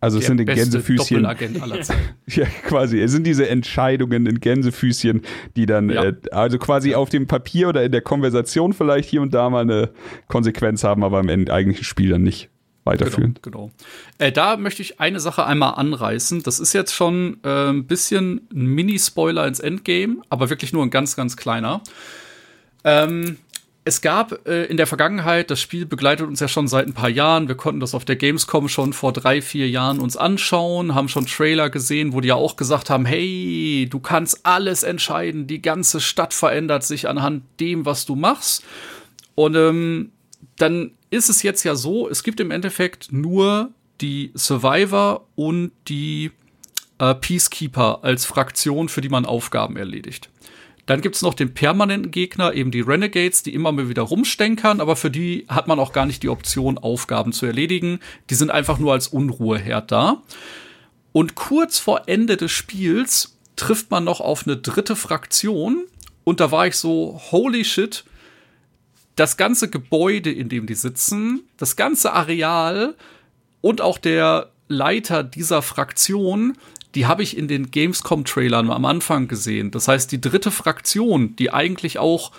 Also es Der sind die beste Gänsefüßchen. Doppelagent aller Zeiten. *laughs* Ja, quasi. Es sind diese Entscheidungen in Gänsefüßchen, die dann, Ja. äh, also quasi auf dem Papier oder in der Konversation vielleicht hier und da mal eine Konsequenz haben, aber im eigentlichen Spiel dann nicht weiterführen. Genau. genau. Äh, da möchte ich eine Sache einmal anreißen. Das ist jetzt schon äh, ein bisschen ein Mini-Spoiler ins Endgame, aber wirklich nur ein ganz, ganz kleiner. Ähm, es gab äh, in der Vergangenheit, das Spiel begleitet uns ja schon seit ein paar Jahren. Wir konnten das auf der Gamescom schon vor drei, vier Jahren uns anschauen, haben schon Trailer gesehen, wo die ja auch gesagt haben, hey, du kannst alles entscheiden, die ganze Stadt verändert sich anhand dem, was du machst. Und ähm, dann ist es jetzt ja so, es gibt im Endeffekt nur die Survivor und die äh, Peacekeeper als Fraktion, für die man Aufgaben erledigt. Dann gibt's noch den permanenten Gegner, eben die Renegades, die immer mal wieder rumstenkern, aber für die hat man auch gar nicht die Option, Aufgaben zu erledigen. Die sind einfach nur als Unruheherd da. Und kurz vor Ende des Spiels trifft man noch auf eine dritte Fraktion. Und da war ich so, holy shit, das ganze Gebäude, in dem die sitzen, das ganze Areal und auch der Leiter dieser Fraktion, die habe ich in den Gamescom-Trailern am Anfang gesehen. Das heißt, die dritte Fraktion, die eigentlich auch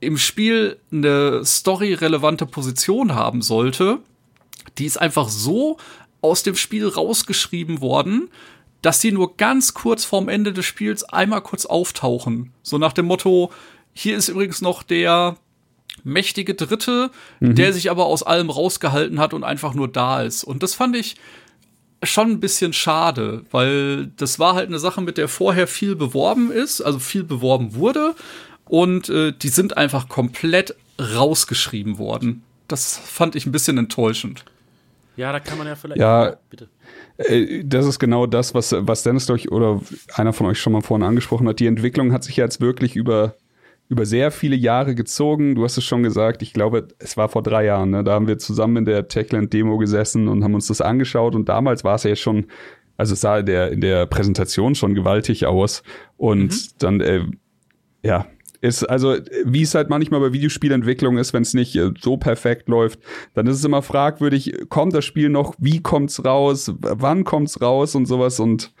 im Spiel eine storyrelevante Position haben sollte, die ist einfach so aus dem Spiel rausgeschrieben worden, dass sie nur ganz kurz vorm Ende des Spiels einmal kurz auftauchen. So nach dem Motto, hier ist übrigens noch der mächtige Dritte, der sich aber aus allem rausgehalten hat und einfach nur da ist. Und das fand ich schon ein bisschen schade, weil das war halt eine Sache, mit der vorher viel beworben ist, also viel beworben wurde. Und äh, die sind einfach komplett rausgeschrieben worden. Das fand ich ein bisschen enttäuschend. Ja, da kann man ja vielleicht. Ja. bitte. Äh, Das ist genau das, was, was Dennis durch oder einer von euch schon mal vorhin angesprochen hat. Die Entwicklung hat sich jetzt wirklich über, über sehr viele Jahre gezogen. Du hast es schon gesagt, ich glaube, es war vor drei Jahren. Ne? Da haben wir zusammen in der Techland-Demo gesessen und haben uns das angeschaut. Und damals war es ja schon, also es sah in der, in der Präsentation schon gewaltig aus. Und dann, äh, ja, ist also, wie es halt manchmal bei Videospielentwicklung ist, wenn es nicht äh, so perfekt läuft, dann ist es immer fragwürdig, kommt das Spiel noch, wie kommt's raus, w- wann kommt's raus und sowas und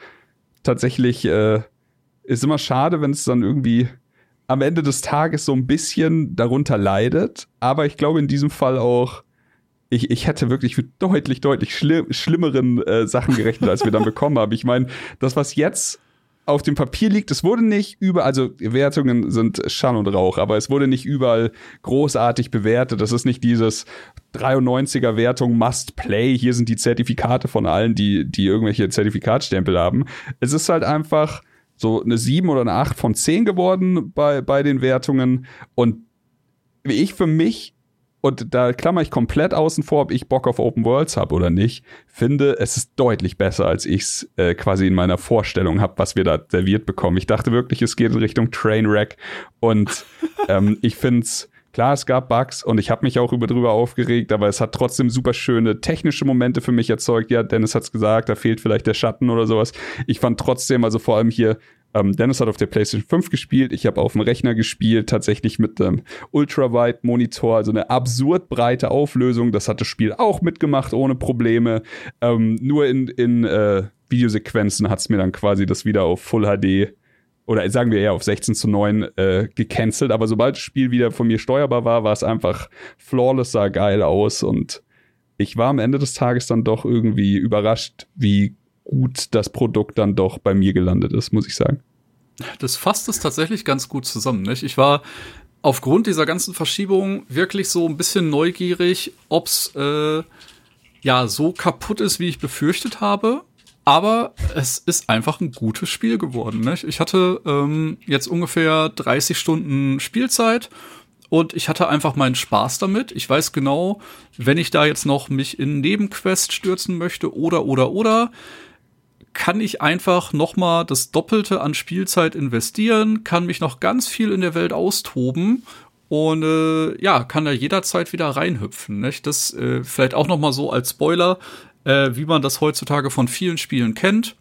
tatsächlich äh, ist immer schade, wenn es dann irgendwie am Ende des Tages so ein bisschen darunter leidet, aber ich glaube in diesem Fall auch ich, ich hätte wirklich mit deutlich, deutlich schli schlimmeren äh, Sachen gerechnet, als wir dann bekommen haben. Ich meine, das, was jetzt auf dem Papier liegt, es wurde nicht überall, also Wertungen sind Schall und Rauch, aber es wurde nicht überall großartig bewertet. Das ist nicht dieses 93er Wertung Must Play. Hier sind die Zertifikate von allen, die, die irgendwelche Zertifikatstempel haben. Es ist halt einfach so eine 7 oder eine 8 von 10 geworden bei, bei den Wertungen. Und ich für mich und da klammer ich komplett außen vor, ob ich Bock auf Open Worlds habe oder nicht, finde, es ist deutlich besser, als ich es äh, quasi in meiner Vorstellung habe, was wir da serviert bekommen. Ich dachte wirklich, es geht in Richtung Trainwreck und *laughs* ähm, ich finde es Klar, es gab Bugs und ich habe mich auch über drüber aufgeregt, aber es hat trotzdem super schöne technische Momente für mich erzeugt. Ja, Dennis hat's gesagt, da fehlt vielleicht der Schatten oder sowas. Ich fand trotzdem, also vor allem hier, ähm, Dennis hat auf der PlayStation 5 gespielt, ich habe auf dem Rechner gespielt, tatsächlich mit einem Ultrawide-Monitor, also eine absurd breite Auflösung. Das hat das Spiel auch mitgemacht, ohne Probleme. Ähm, nur in, in äh, Videosequenzen hat's mir dann quasi das wieder auf Full HD oder sagen wir eher auf 16 zu 9 äh, gecancelt. Aber sobald das Spiel wieder von mir steuerbar war, war es einfach flawless, sah geil aus und ich war am Ende des Tages dann doch irgendwie überrascht, wie gut das Produkt dann doch bei mir gelandet ist, muss ich sagen. Das fasst es tatsächlich ganz gut zusammen. Nicht? Ich war aufgrund dieser ganzen Verschiebung wirklich so ein bisschen neugierig, ob's äh, ja so kaputt ist, wie ich befürchtet habe. Aber es ist einfach ein gutes Spiel geworden. Nicht? Ich hatte ähm, jetzt ungefähr 30 Stunden Spielzeit und ich hatte einfach meinen Spaß damit. Ich weiß genau, wenn ich da jetzt noch mich in Nebenquest stürzen möchte oder oder oder, kann ich einfach noch mal das Doppelte an Spielzeit investieren, kann mich noch ganz viel in der Welt austoben und äh, ja, kann da jederzeit wieder reinhüpfen. Nicht? Das äh, vielleicht auch noch mal so als Spoiler äh, wie man das heutzutage von vielen Spielen kennt.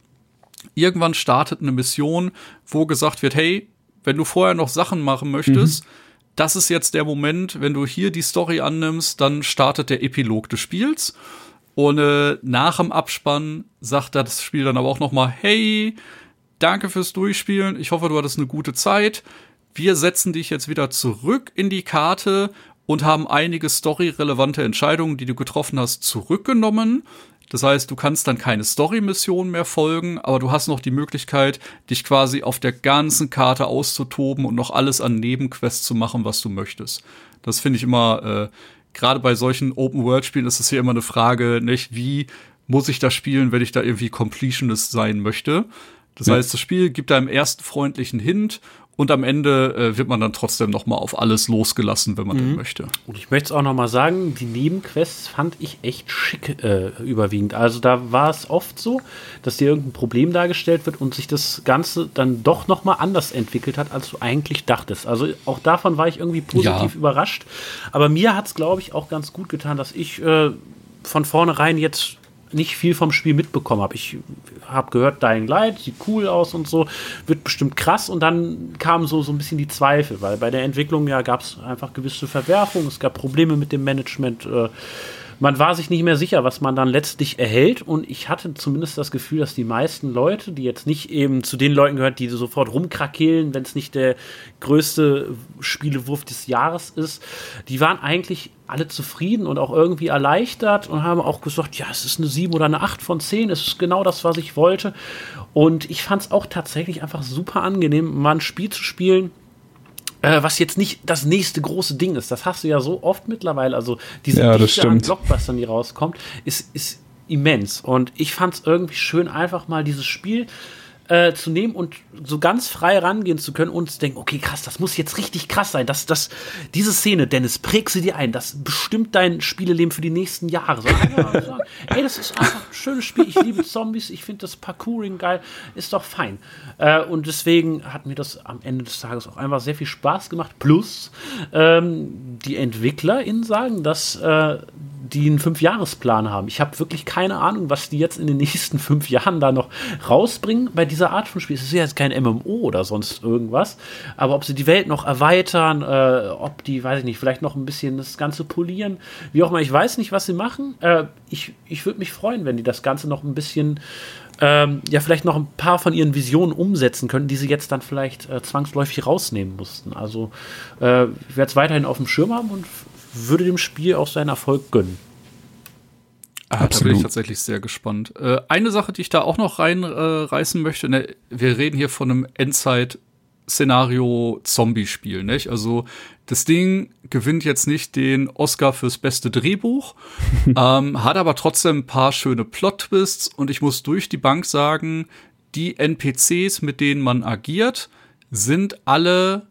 Irgendwann startet eine Mission, wo gesagt wird, hey, wenn du vorher noch Sachen machen möchtest, mhm. das ist jetzt der Moment, wenn du hier die Story annimmst, dann startet der Epilog des Spiels. Und äh, nach dem Abspann sagt das Spiel dann aber auch noch mal, hey, danke fürs Durchspielen, ich hoffe, du hattest eine gute Zeit. Wir setzen dich jetzt wieder zurück in die Karte und haben einige storyrelevante Entscheidungen, die du getroffen hast, zurückgenommen. Das heißt, du kannst dann keine Story-Mission mehr folgen, aber du hast noch die Möglichkeit, dich quasi auf der ganzen Karte auszutoben und noch alles an Nebenquests zu machen, was du möchtest. Das finde ich immer, äh, gerade bei solchen Open-World-Spielen ist es hier immer eine Frage, nicht, wie muss ich das spielen, wenn ich da irgendwie Completionist sein möchte. Das ja. heißt, das Spiel gibt einem ersten freundlichen Hint und am Ende äh, wird man dann trotzdem noch mal auf alles losgelassen, wenn man mhm. denn möchte. Und ich möchte es auch noch mal sagen, die Nebenquests fand ich echt schick äh, überwiegend. Also da war es oft so, dass dir irgendein Problem dargestellt wird und sich das Ganze dann doch noch mal anders entwickelt hat, als du eigentlich dachtest. Also auch davon war ich irgendwie positiv ja. überrascht. Aber mir hat es, glaube ich, auch ganz gut getan, dass ich äh, von vornherein jetzt nicht viel vom Spiel mitbekommen habe. Ich habe gehört, Dying Light sieht cool aus und so, wird bestimmt krass. Und dann kamen so, so ein bisschen die Zweifel, weil bei der Entwicklung ja gab es einfach gewisse Verwerfungen, es gab Probleme mit dem Management. Äh, man war sich nicht mehr sicher, was man dann letztlich erhält. Und ich hatte zumindest das Gefühl, dass die meisten Leute, die jetzt nicht eben zu den Leuten gehört, die sofort rumkrakehlen, wenn es nicht der größte Spielewurf des Jahres ist, die waren eigentlich alle zufrieden und auch irgendwie erleichtert und haben auch gesagt, ja, es ist eine 7 oder eine 8 von 10, es ist genau das, was ich wollte. Und ich fand es auch tatsächlich einfach super angenehm, mal ein Spiel zu spielen, äh, was jetzt nicht das nächste große Ding ist. Das hast du ja so oft mittlerweile. Also diese ja, Dichte an Blockbustern, die rauskommt, ist, ist immens. Und ich fand es irgendwie schön, einfach mal dieses Spiel äh, zu nehmen und so ganz frei rangehen zu können und zu denken, okay, krass, das muss jetzt richtig krass sein. Das, das, diese Szene, Dennis, präg sie dir ein. Das bestimmt dein Spieleleben für die nächsten Jahre. So, sagen, ey, das ist einfach ein schönes Spiel. Ich liebe Zombies. Ich finde das Parkouring geil. Ist doch fein. Äh, und deswegen hat mir das am Ende des Tages auch einfach sehr viel Spaß gemacht. Plus, ähm, die EntwicklerInnen sagen, dass äh, die einen Fünfjahresplan haben. Ich habe wirklich keine Ahnung, was die jetzt in den nächsten fünf Jahren da noch rausbringen bei dieser Art von Spiel. Es ist ja jetzt kein MMO oder sonst irgendwas, aber ob sie die Welt noch erweitern, äh, ob die, weiß ich nicht, vielleicht noch ein bisschen das Ganze polieren, wie auch immer, ich weiß nicht, was sie machen. Äh, ich ich würde mich freuen, wenn die das Ganze noch ein bisschen ähm, ja, vielleicht noch ein paar von ihren Visionen umsetzen können, die sie jetzt dann vielleicht äh, zwangsläufig rausnehmen mussten. Also, äh, ich werde es weiterhin auf dem Schirm haben und würde dem Spiel auch seinen Erfolg gönnen. Ah, da bin ich tatsächlich sehr gespannt. Äh, eine Sache, die ich da auch noch reinreißen äh, möchte, ne, wir reden hier von einem Endzeit-Szenario-Zombie-Spiel, nicht? Also das Ding gewinnt jetzt nicht den Oscar fürs beste Drehbuch, *laughs* ähm, hat aber trotzdem ein paar schöne Plot-Twists und ich muss durch die Bank sagen, die NPCs, mit denen man agiert, sind alle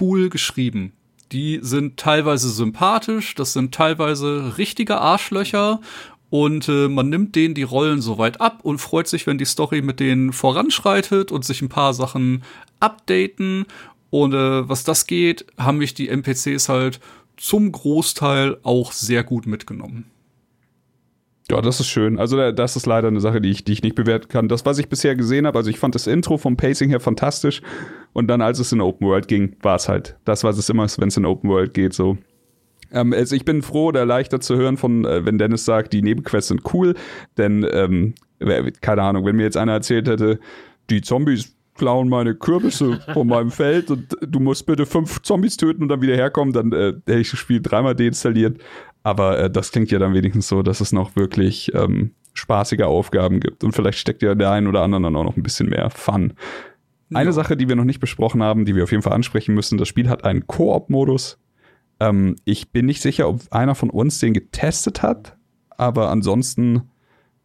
cool geschrieben. Die sind teilweise sympathisch, das sind teilweise richtige Arschlöcher und äh, man nimmt denen die Rollen soweit ab und freut sich, wenn die Story mit denen voranschreitet und sich ein paar Sachen updaten. Und äh, was das geht, haben mich die NPCs halt zum Großteil auch sehr gut mitgenommen. Ja, das ist schön. Also das ist leider eine Sache, die ich, die ich nicht bewerten kann. Das, was ich bisher gesehen habe, also ich fand das Intro vom Pacing her fantastisch. Und dann, als es in Open World ging, war es halt das, was es immer ist, wenn es in Open World geht. So, ähm, also ich bin froh oder leichter zu hören von, äh, wenn Dennis sagt, die Nebenquests sind cool, denn ähm, keine Ahnung, wenn mir jetzt einer erzählt hätte, die Zombies klauen meine Kürbisse von meinem *laughs* Feld und du musst bitte fünf Zombies töten und dann wieder herkommen, dann äh, hätte ich das Spiel dreimal deinstalliert. Aber äh, das klingt ja dann wenigstens so, dass es noch wirklich ähm, spaßige Aufgaben gibt. Und vielleicht steckt ja der einen oder anderen dann auch noch ein bisschen mehr Fun. Eine ja. Sache, die wir noch nicht besprochen haben, die wir auf jeden Fall ansprechen müssen, das Spiel hat einen Koop-Modus. Ähm, ich bin nicht sicher, ob einer von uns den getestet hat, aber ansonsten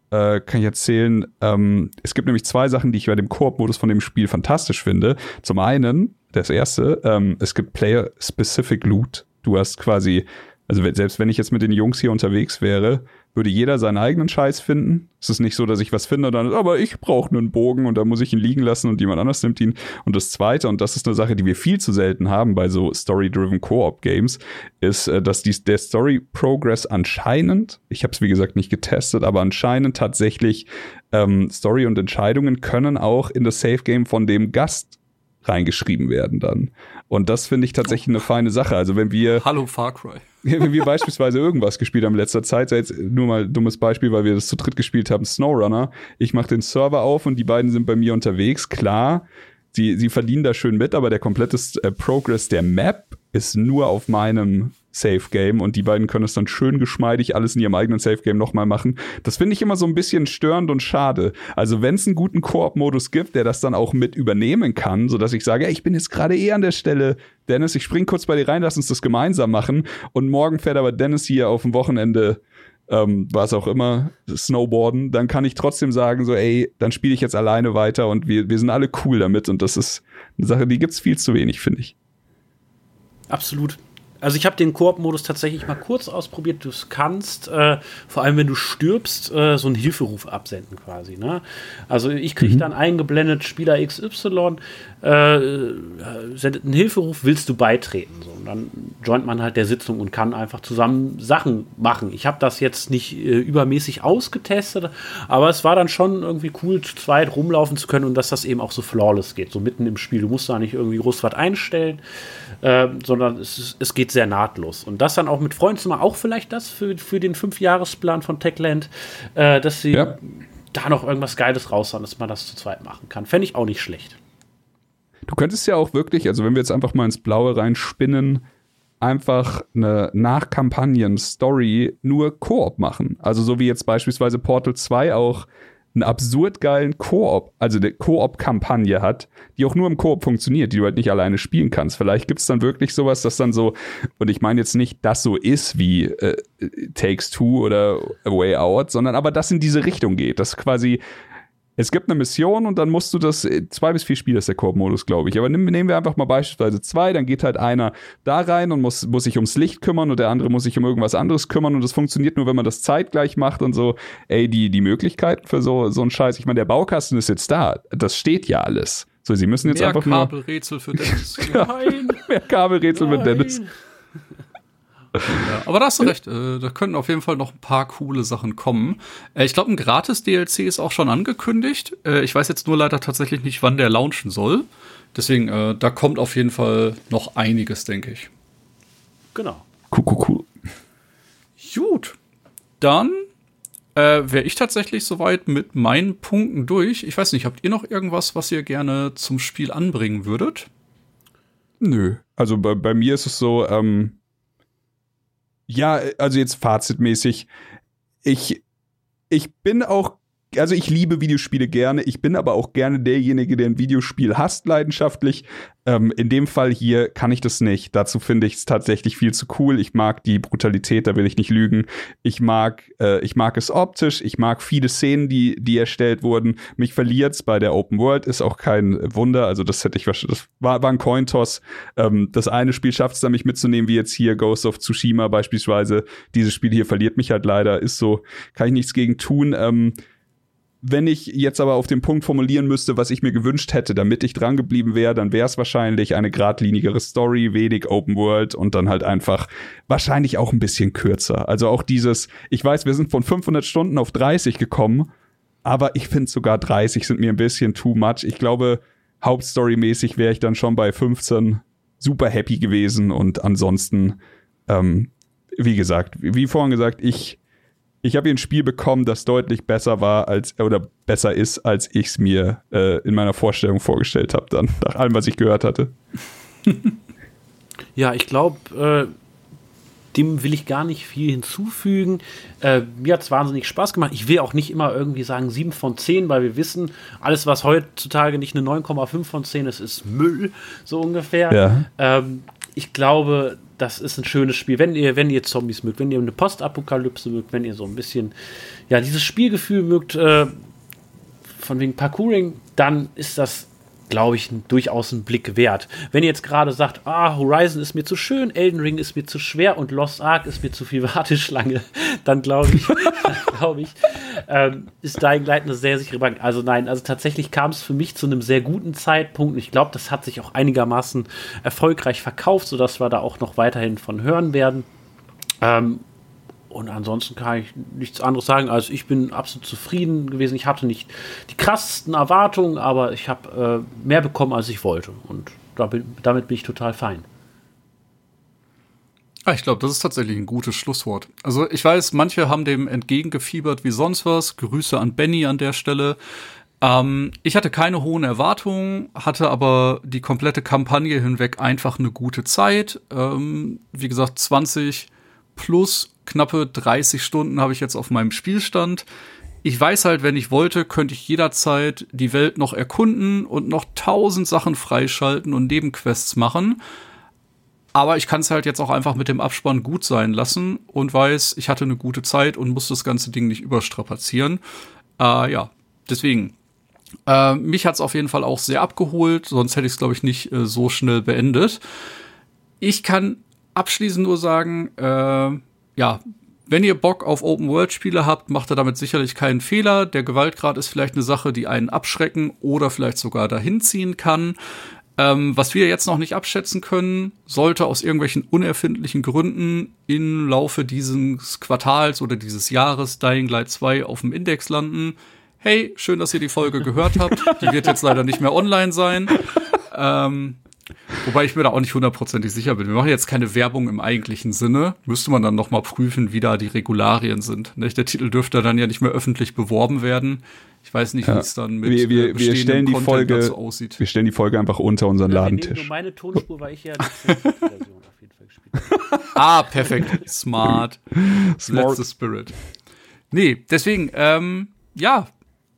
äh, kann ich erzählen, ähm, es gibt nämlich zwei Sachen, die ich bei dem Koop-Modus von dem Spiel fantastisch finde. Zum einen, das erste, ähm, es gibt Player-Specific Loot. Du hast quasi also selbst wenn ich jetzt mit den Jungs hier unterwegs wäre, würde jeder seinen eigenen Scheiß finden. Es ist nicht so, dass ich was finde, dann, aber ich brauche einen Bogen und da muss ich ihn liegen lassen und jemand anders nimmt ihn. Und das Zweite, und das ist eine Sache, die wir viel zu selten haben bei so Story-driven Co-op-Games, ist, äh, dass dies, der Story-Progress anscheinend, ich habe es wie gesagt nicht getestet, aber anscheinend tatsächlich ähm, Story und Entscheidungen können auch in das Safe-Game von dem Gast reingeschrieben werden dann. Und das finde ich tatsächlich eine feine Sache. Also wenn wir. Hallo Far Cry. *laughs* wenn wir beispielsweise irgendwas gespielt haben in letzter Zeit, sei jetzt nur mal ein dummes Beispiel, weil wir das zu dritt gespielt haben, SnowRunner. Ich mache den Server auf und die beiden sind bei mir unterwegs. Klar, sie, sie verdienen da schön mit, aber der komplette äh, Progress der Map ist nur auf meinem Safe Game und die beiden können es dann schön geschmeidig alles in ihrem eigenen Safe Game nochmal machen. Das finde ich immer so ein bisschen störend und schade. Also wenn es einen guten Koop-Modus gibt, der das dann auch mit übernehmen kann, sodass ich sage, ey, ich bin jetzt gerade eh an der Stelle, Dennis, ich spring kurz bei dir rein, lass uns das gemeinsam machen und morgen fährt aber Dennis hier auf dem Wochenende ähm, was auch immer, Snowboarden, dann kann ich trotzdem sagen, so, ey, dann spiele ich jetzt alleine weiter und wir, wir sind alle cool damit und das ist eine Sache, die gibt's viel zu wenig, finde ich. Absolut. Also ich habe den Koop-Modus tatsächlich mal kurz ausprobiert. Du kannst, äh, vor allem wenn du stirbst, äh, so einen Hilferuf absenden quasi. Ne? Also ich kriege mhm. dann eingeblendet, Spieler XY äh, sendet einen Hilferuf, willst du beitreten? So, und dann joint man halt der Sitzung und kann einfach zusammen Sachen machen. Ich habe das jetzt nicht äh, übermäßig ausgetestet, aber es war dann schon irgendwie cool, zu zweit rumlaufen zu können und dass das eben auch so flawless geht, so mitten im Spiel. Du musst da nicht irgendwie groß was einstellen, äh, sondern es, es geht sehr nahtlos. Und das dann auch mit Freunden zu machen, auch vielleicht das für, für den Fünfjahresplan von Techland, äh, dass sie ja. da noch irgendwas Geiles raushauen, dass man das zu zweit machen kann. Fände ich auch nicht schlecht. Du könntest ja auch wirklich, also wenn wir jetzt einfach mal ins Blaue reinspinnen, einfach eine Nachkampagnen-Story nur Koop machen. Also so wie jetzt beispielsweise Portal 2 auch einen absurd geilen Koop, also eine Koop-Kampagne hat, die auch nur im Koop funktioniert, die du halt nicht alleine spielen kannst. Vielleicht gibt es dann wirklich sowas, das dann so, und ich meine jetzt nicht, das so ist wie äh, Takes Two oder A Way Out, sondern aber das in diese Richtung geht, dass quasi es gibt eine Mission und dann musst du das, äh, zwei bis vier Spiele ist der Koop-Modus, glaube ich. Aber nehmen wir einfach mal beispielsweise zwei, dann geht halt einer da rein und muss, muss sich ums Licht kümmern und der andere muss sich um irgendwas anderes kümmern und das funktioniert nur, wenn man das zeitgleich macht und so. Ey, die, die Möglichkeiten für so, so einen Scheiß, ich meine, der Baukasten ist jetzt da. Das steht ja alles. So, sie müssen jetzt Mehr einfach nur. Kabelrätsel für Dennis. *laughs* Nein. Mehr Kabelrätsel Nein. für Dennis. *laughs* Ja, aber da hast du recht, äh, da könnten auf jeden Fall noch ein paar coole Sachen kommen. Äh, ich glaube, ein Gratis-DLC ist auch schon angekündigt. Äh, ich weiß jetzt nur leider tatsächlich nicht, wann der launchen soll. Deswegen, äh, da kommt auf jeden Fall noch einiges, denke ich. Genau. Cool, cool, cool. Gut. Dann äh, wäre ich tatsächlich soweit mit meinen Punkten durch. Ich weiß nicht, habt ihr noch irgendwas, was ihr gerne zum Spiel anbringen würdet? Nö. Also bei, bei mir ist es so, ähm, ja, also jetzt fazitmäßig. Ich, ich bin auch also ich liebe Videospiele gerne, ich bin aber auch gerne derjenige, der ein Videospiel hasst, leidenschaftlich. Ähm, in dem Fall hier kann ich das nicht. Dazu finde ich es tatsächlich viel zu cool. Ich mag die Brutalität, da will ich nicht lügen. Ich mag, äh, ich mag es optisch, ich mag viele Szenen, die, die erstellt wurden. Mich verliert's bei der Open World, ist auch kein Wunder. Also das hätte ich wahrscheinlich, das war, war ein Cointoss. Ähm, das eine Spiel schafft es dann, mich mitzunehmen, wie jetzt hier Ghost of Tsushima beispielsweise. Dieses Spiel hier verliert mich halt leider, ist so, kann ich nichts gegen tun. Ähm, wenn ich jetzt aber auf den Punkt formulieren müsste, was ich mir gewünscht hätte, damit ich dran geblieben wäre, dann wäre es wahrscheinlich eine geradlinigere Story, wenig Open World und dann halt einfach wahrscheinlich auch ein bisschen kürzer. Also auch dieses, ich weiß, wir sind von 500 Stunden auf 30 gekommen, aber ich finde sogar 30 sind mir ein bisschen too much. Ich glaube, Hauptstory-mäßig wäre ich dann schon bei 15 super happy gewesen und ansonsten, ähm, wie gesagt, wie vorhin gesagt, ich ich habe hier ein Spiel bekommen, das deutlich besser war als oder besser ist, als ich es mir äh, in meiner Vorstellung vorgestellt habe, dann nach allem, was ich gehört hatte. *laughs* ja, ich glaube, äh, dem will ich gar nicht viel hinzufügen. Äh, mir hat es wahnsinnig Spaß gemacht. Ich will auch nicht immer irgendwie sagen 7 von 10, weil wir wissen, alles, was heutzutage nicht eine 9,5 von 10 ist, ist Müll, so ungefähr. Ja. Ähm, ich glaube, das ist ein schönes Spiel. Wenn ihr, wenn ihr Zombies mögt, wenn ihr eine Postapokalypse mögt, wenn ihr so ein bisschen, ja, dieses Spielgefühl mögt, äh, von wegen Parkouring, dann ist das glaube ich, durchaus einen Blick wert. Wenn ihr jetzt gerade sagt, ah, Horizon ist mir zu schön, Elden Ring ist mir zu schwer und Lost Ark ist mir zu viel *laughs* Warteschlange, dann glaube ich, *laughs* glaube ich, ähm, ist Dying Light eine sehr sichere Bank. Also nein, also tatsächlich kam es für mich zu einem sehr guten Zeitpunkt. Ich glaube, das hat sich auch einigermaßen erfolgreich verkauft, sodass wir da auch noch weiterhin von hören werden. Ähm, und ansonsten kann ich nichts anderes sagen, als ich bin absolut zufrieden gewesen. Ich hatte nicht die krassesten Erwartungen, aber ich habe äh, mehr bekommen, als ich wollte. Und damit bin ich total fein. Ah, ich glaube, das ist tatsächlich ein gutes Schlusswort. Also ich weiß, manche haben dem entgegengefiebert wie sonst was. Grüße an Benny an der Stelle. Ähm, ich hatte keine hohen Erwartungen, hatte aber die komplette Kampagne hinweg einfach eine gute Zeit. Ähm, wie gesagt, 20 plus knappe 30 Stunden habe ich jetzt auf meinem Spielstand. Ich weiß halt, wenn ich wollte, könnte ich jederzeit die Welt noch erkunden und noch tausend Sachen freischalten und Nebenquests machen. Aber ich kann es halt jetzt auch einfach mit dem Abspann gut sein lassen und weiß, ich hatte eine gute Zeit und muss das ganze Ding nicht überstrapazieren. Äh, ja, deswegen. Äh, mich hat es auf jeden Fall auch sehr abgeholt, sonst hätte ich es, glaube ich, nicht äh, so schnell beendet. Ich kann abschließend nur sagen, äh, ja, wenn ihr Bock auf Open-World-Spiele habt, macht ihr damit sicherlich keinen Fehler. Der Gewaltgrad ist vielleicht eine Sache, die einen abschrecken oder vielleicht sogar dahin ziehen kann. Ähm, was wir jetzt noch nicht abschätzen können, sollte aus irgendwelchen unerfindlichen Gründen im Laufe dieses Quartals oder dieses Jahres Dying Light 2 auf dem Index landen. Hey, schön, dass ihr die Folge gehört habt. Die wird jetzt leider nicht mehr online sein. Ähm, Wobei ich mir da auch nicht hundertprozentig sicher bin. Wir machen jetzt keine Werbung im eigentlichen Sinne. Müsste man dann noch mal prüfen, wie da die Regularien sind. Der Titel dürfte dann ja nicht mehr öffentlich beworben werden. Ich weiß nicht, wie es dann mit wir, wir, wir stellen die Folge, dazu aussieht. Wir stellen die Folge einfach unter unseren ja, Ladentisch. Nur meine Tonspur, weil ich ja Version auf jeden Fall gespielt habe. *laughs* Ah, perfekt. Smart. *laughs* Smart. That's the spirit. Nee, deswegen, ähm, ja,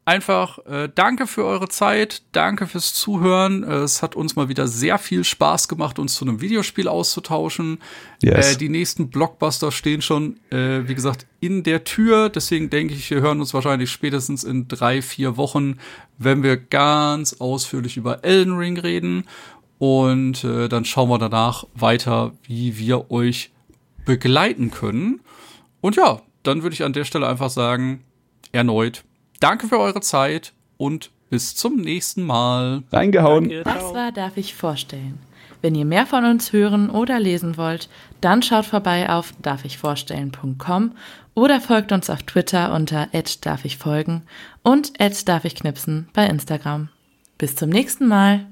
einfach äh, danke für eure Zeit, danke fürs Zuhören. Äh, es hat uns mal wieder sehr viel Spaß gemacht, uns zu einem Videospiel auszutauschen. Yes. Äh, die nächsten Blockbuster stehen schon, äh, wie gesagt, in der Tür. Deswegen denke ich, wir hören uns wahrscheinlich spätestens in drei, vier Wochen, wenn wir ganz ausführlich über Elden Ring reden. Und äh, dann schauen wir danach weiter, wie wir euch begleiten können. Und ja, dann würde ich an der Stelle einfach sagen, erneut Danke für eure Zeit und bis zum nächsten Mal. Reingehauen. Danke, das war Darf ich vorstellen. Wenn ihr mehr von uns hören oder lesen wollt, dann schaut vorbei auf darfichvorstellen.com oder folgt uns auf Twitter unter darfichfolgen und darfichknipsen bei Instagram. Bis zum nächsten Mal.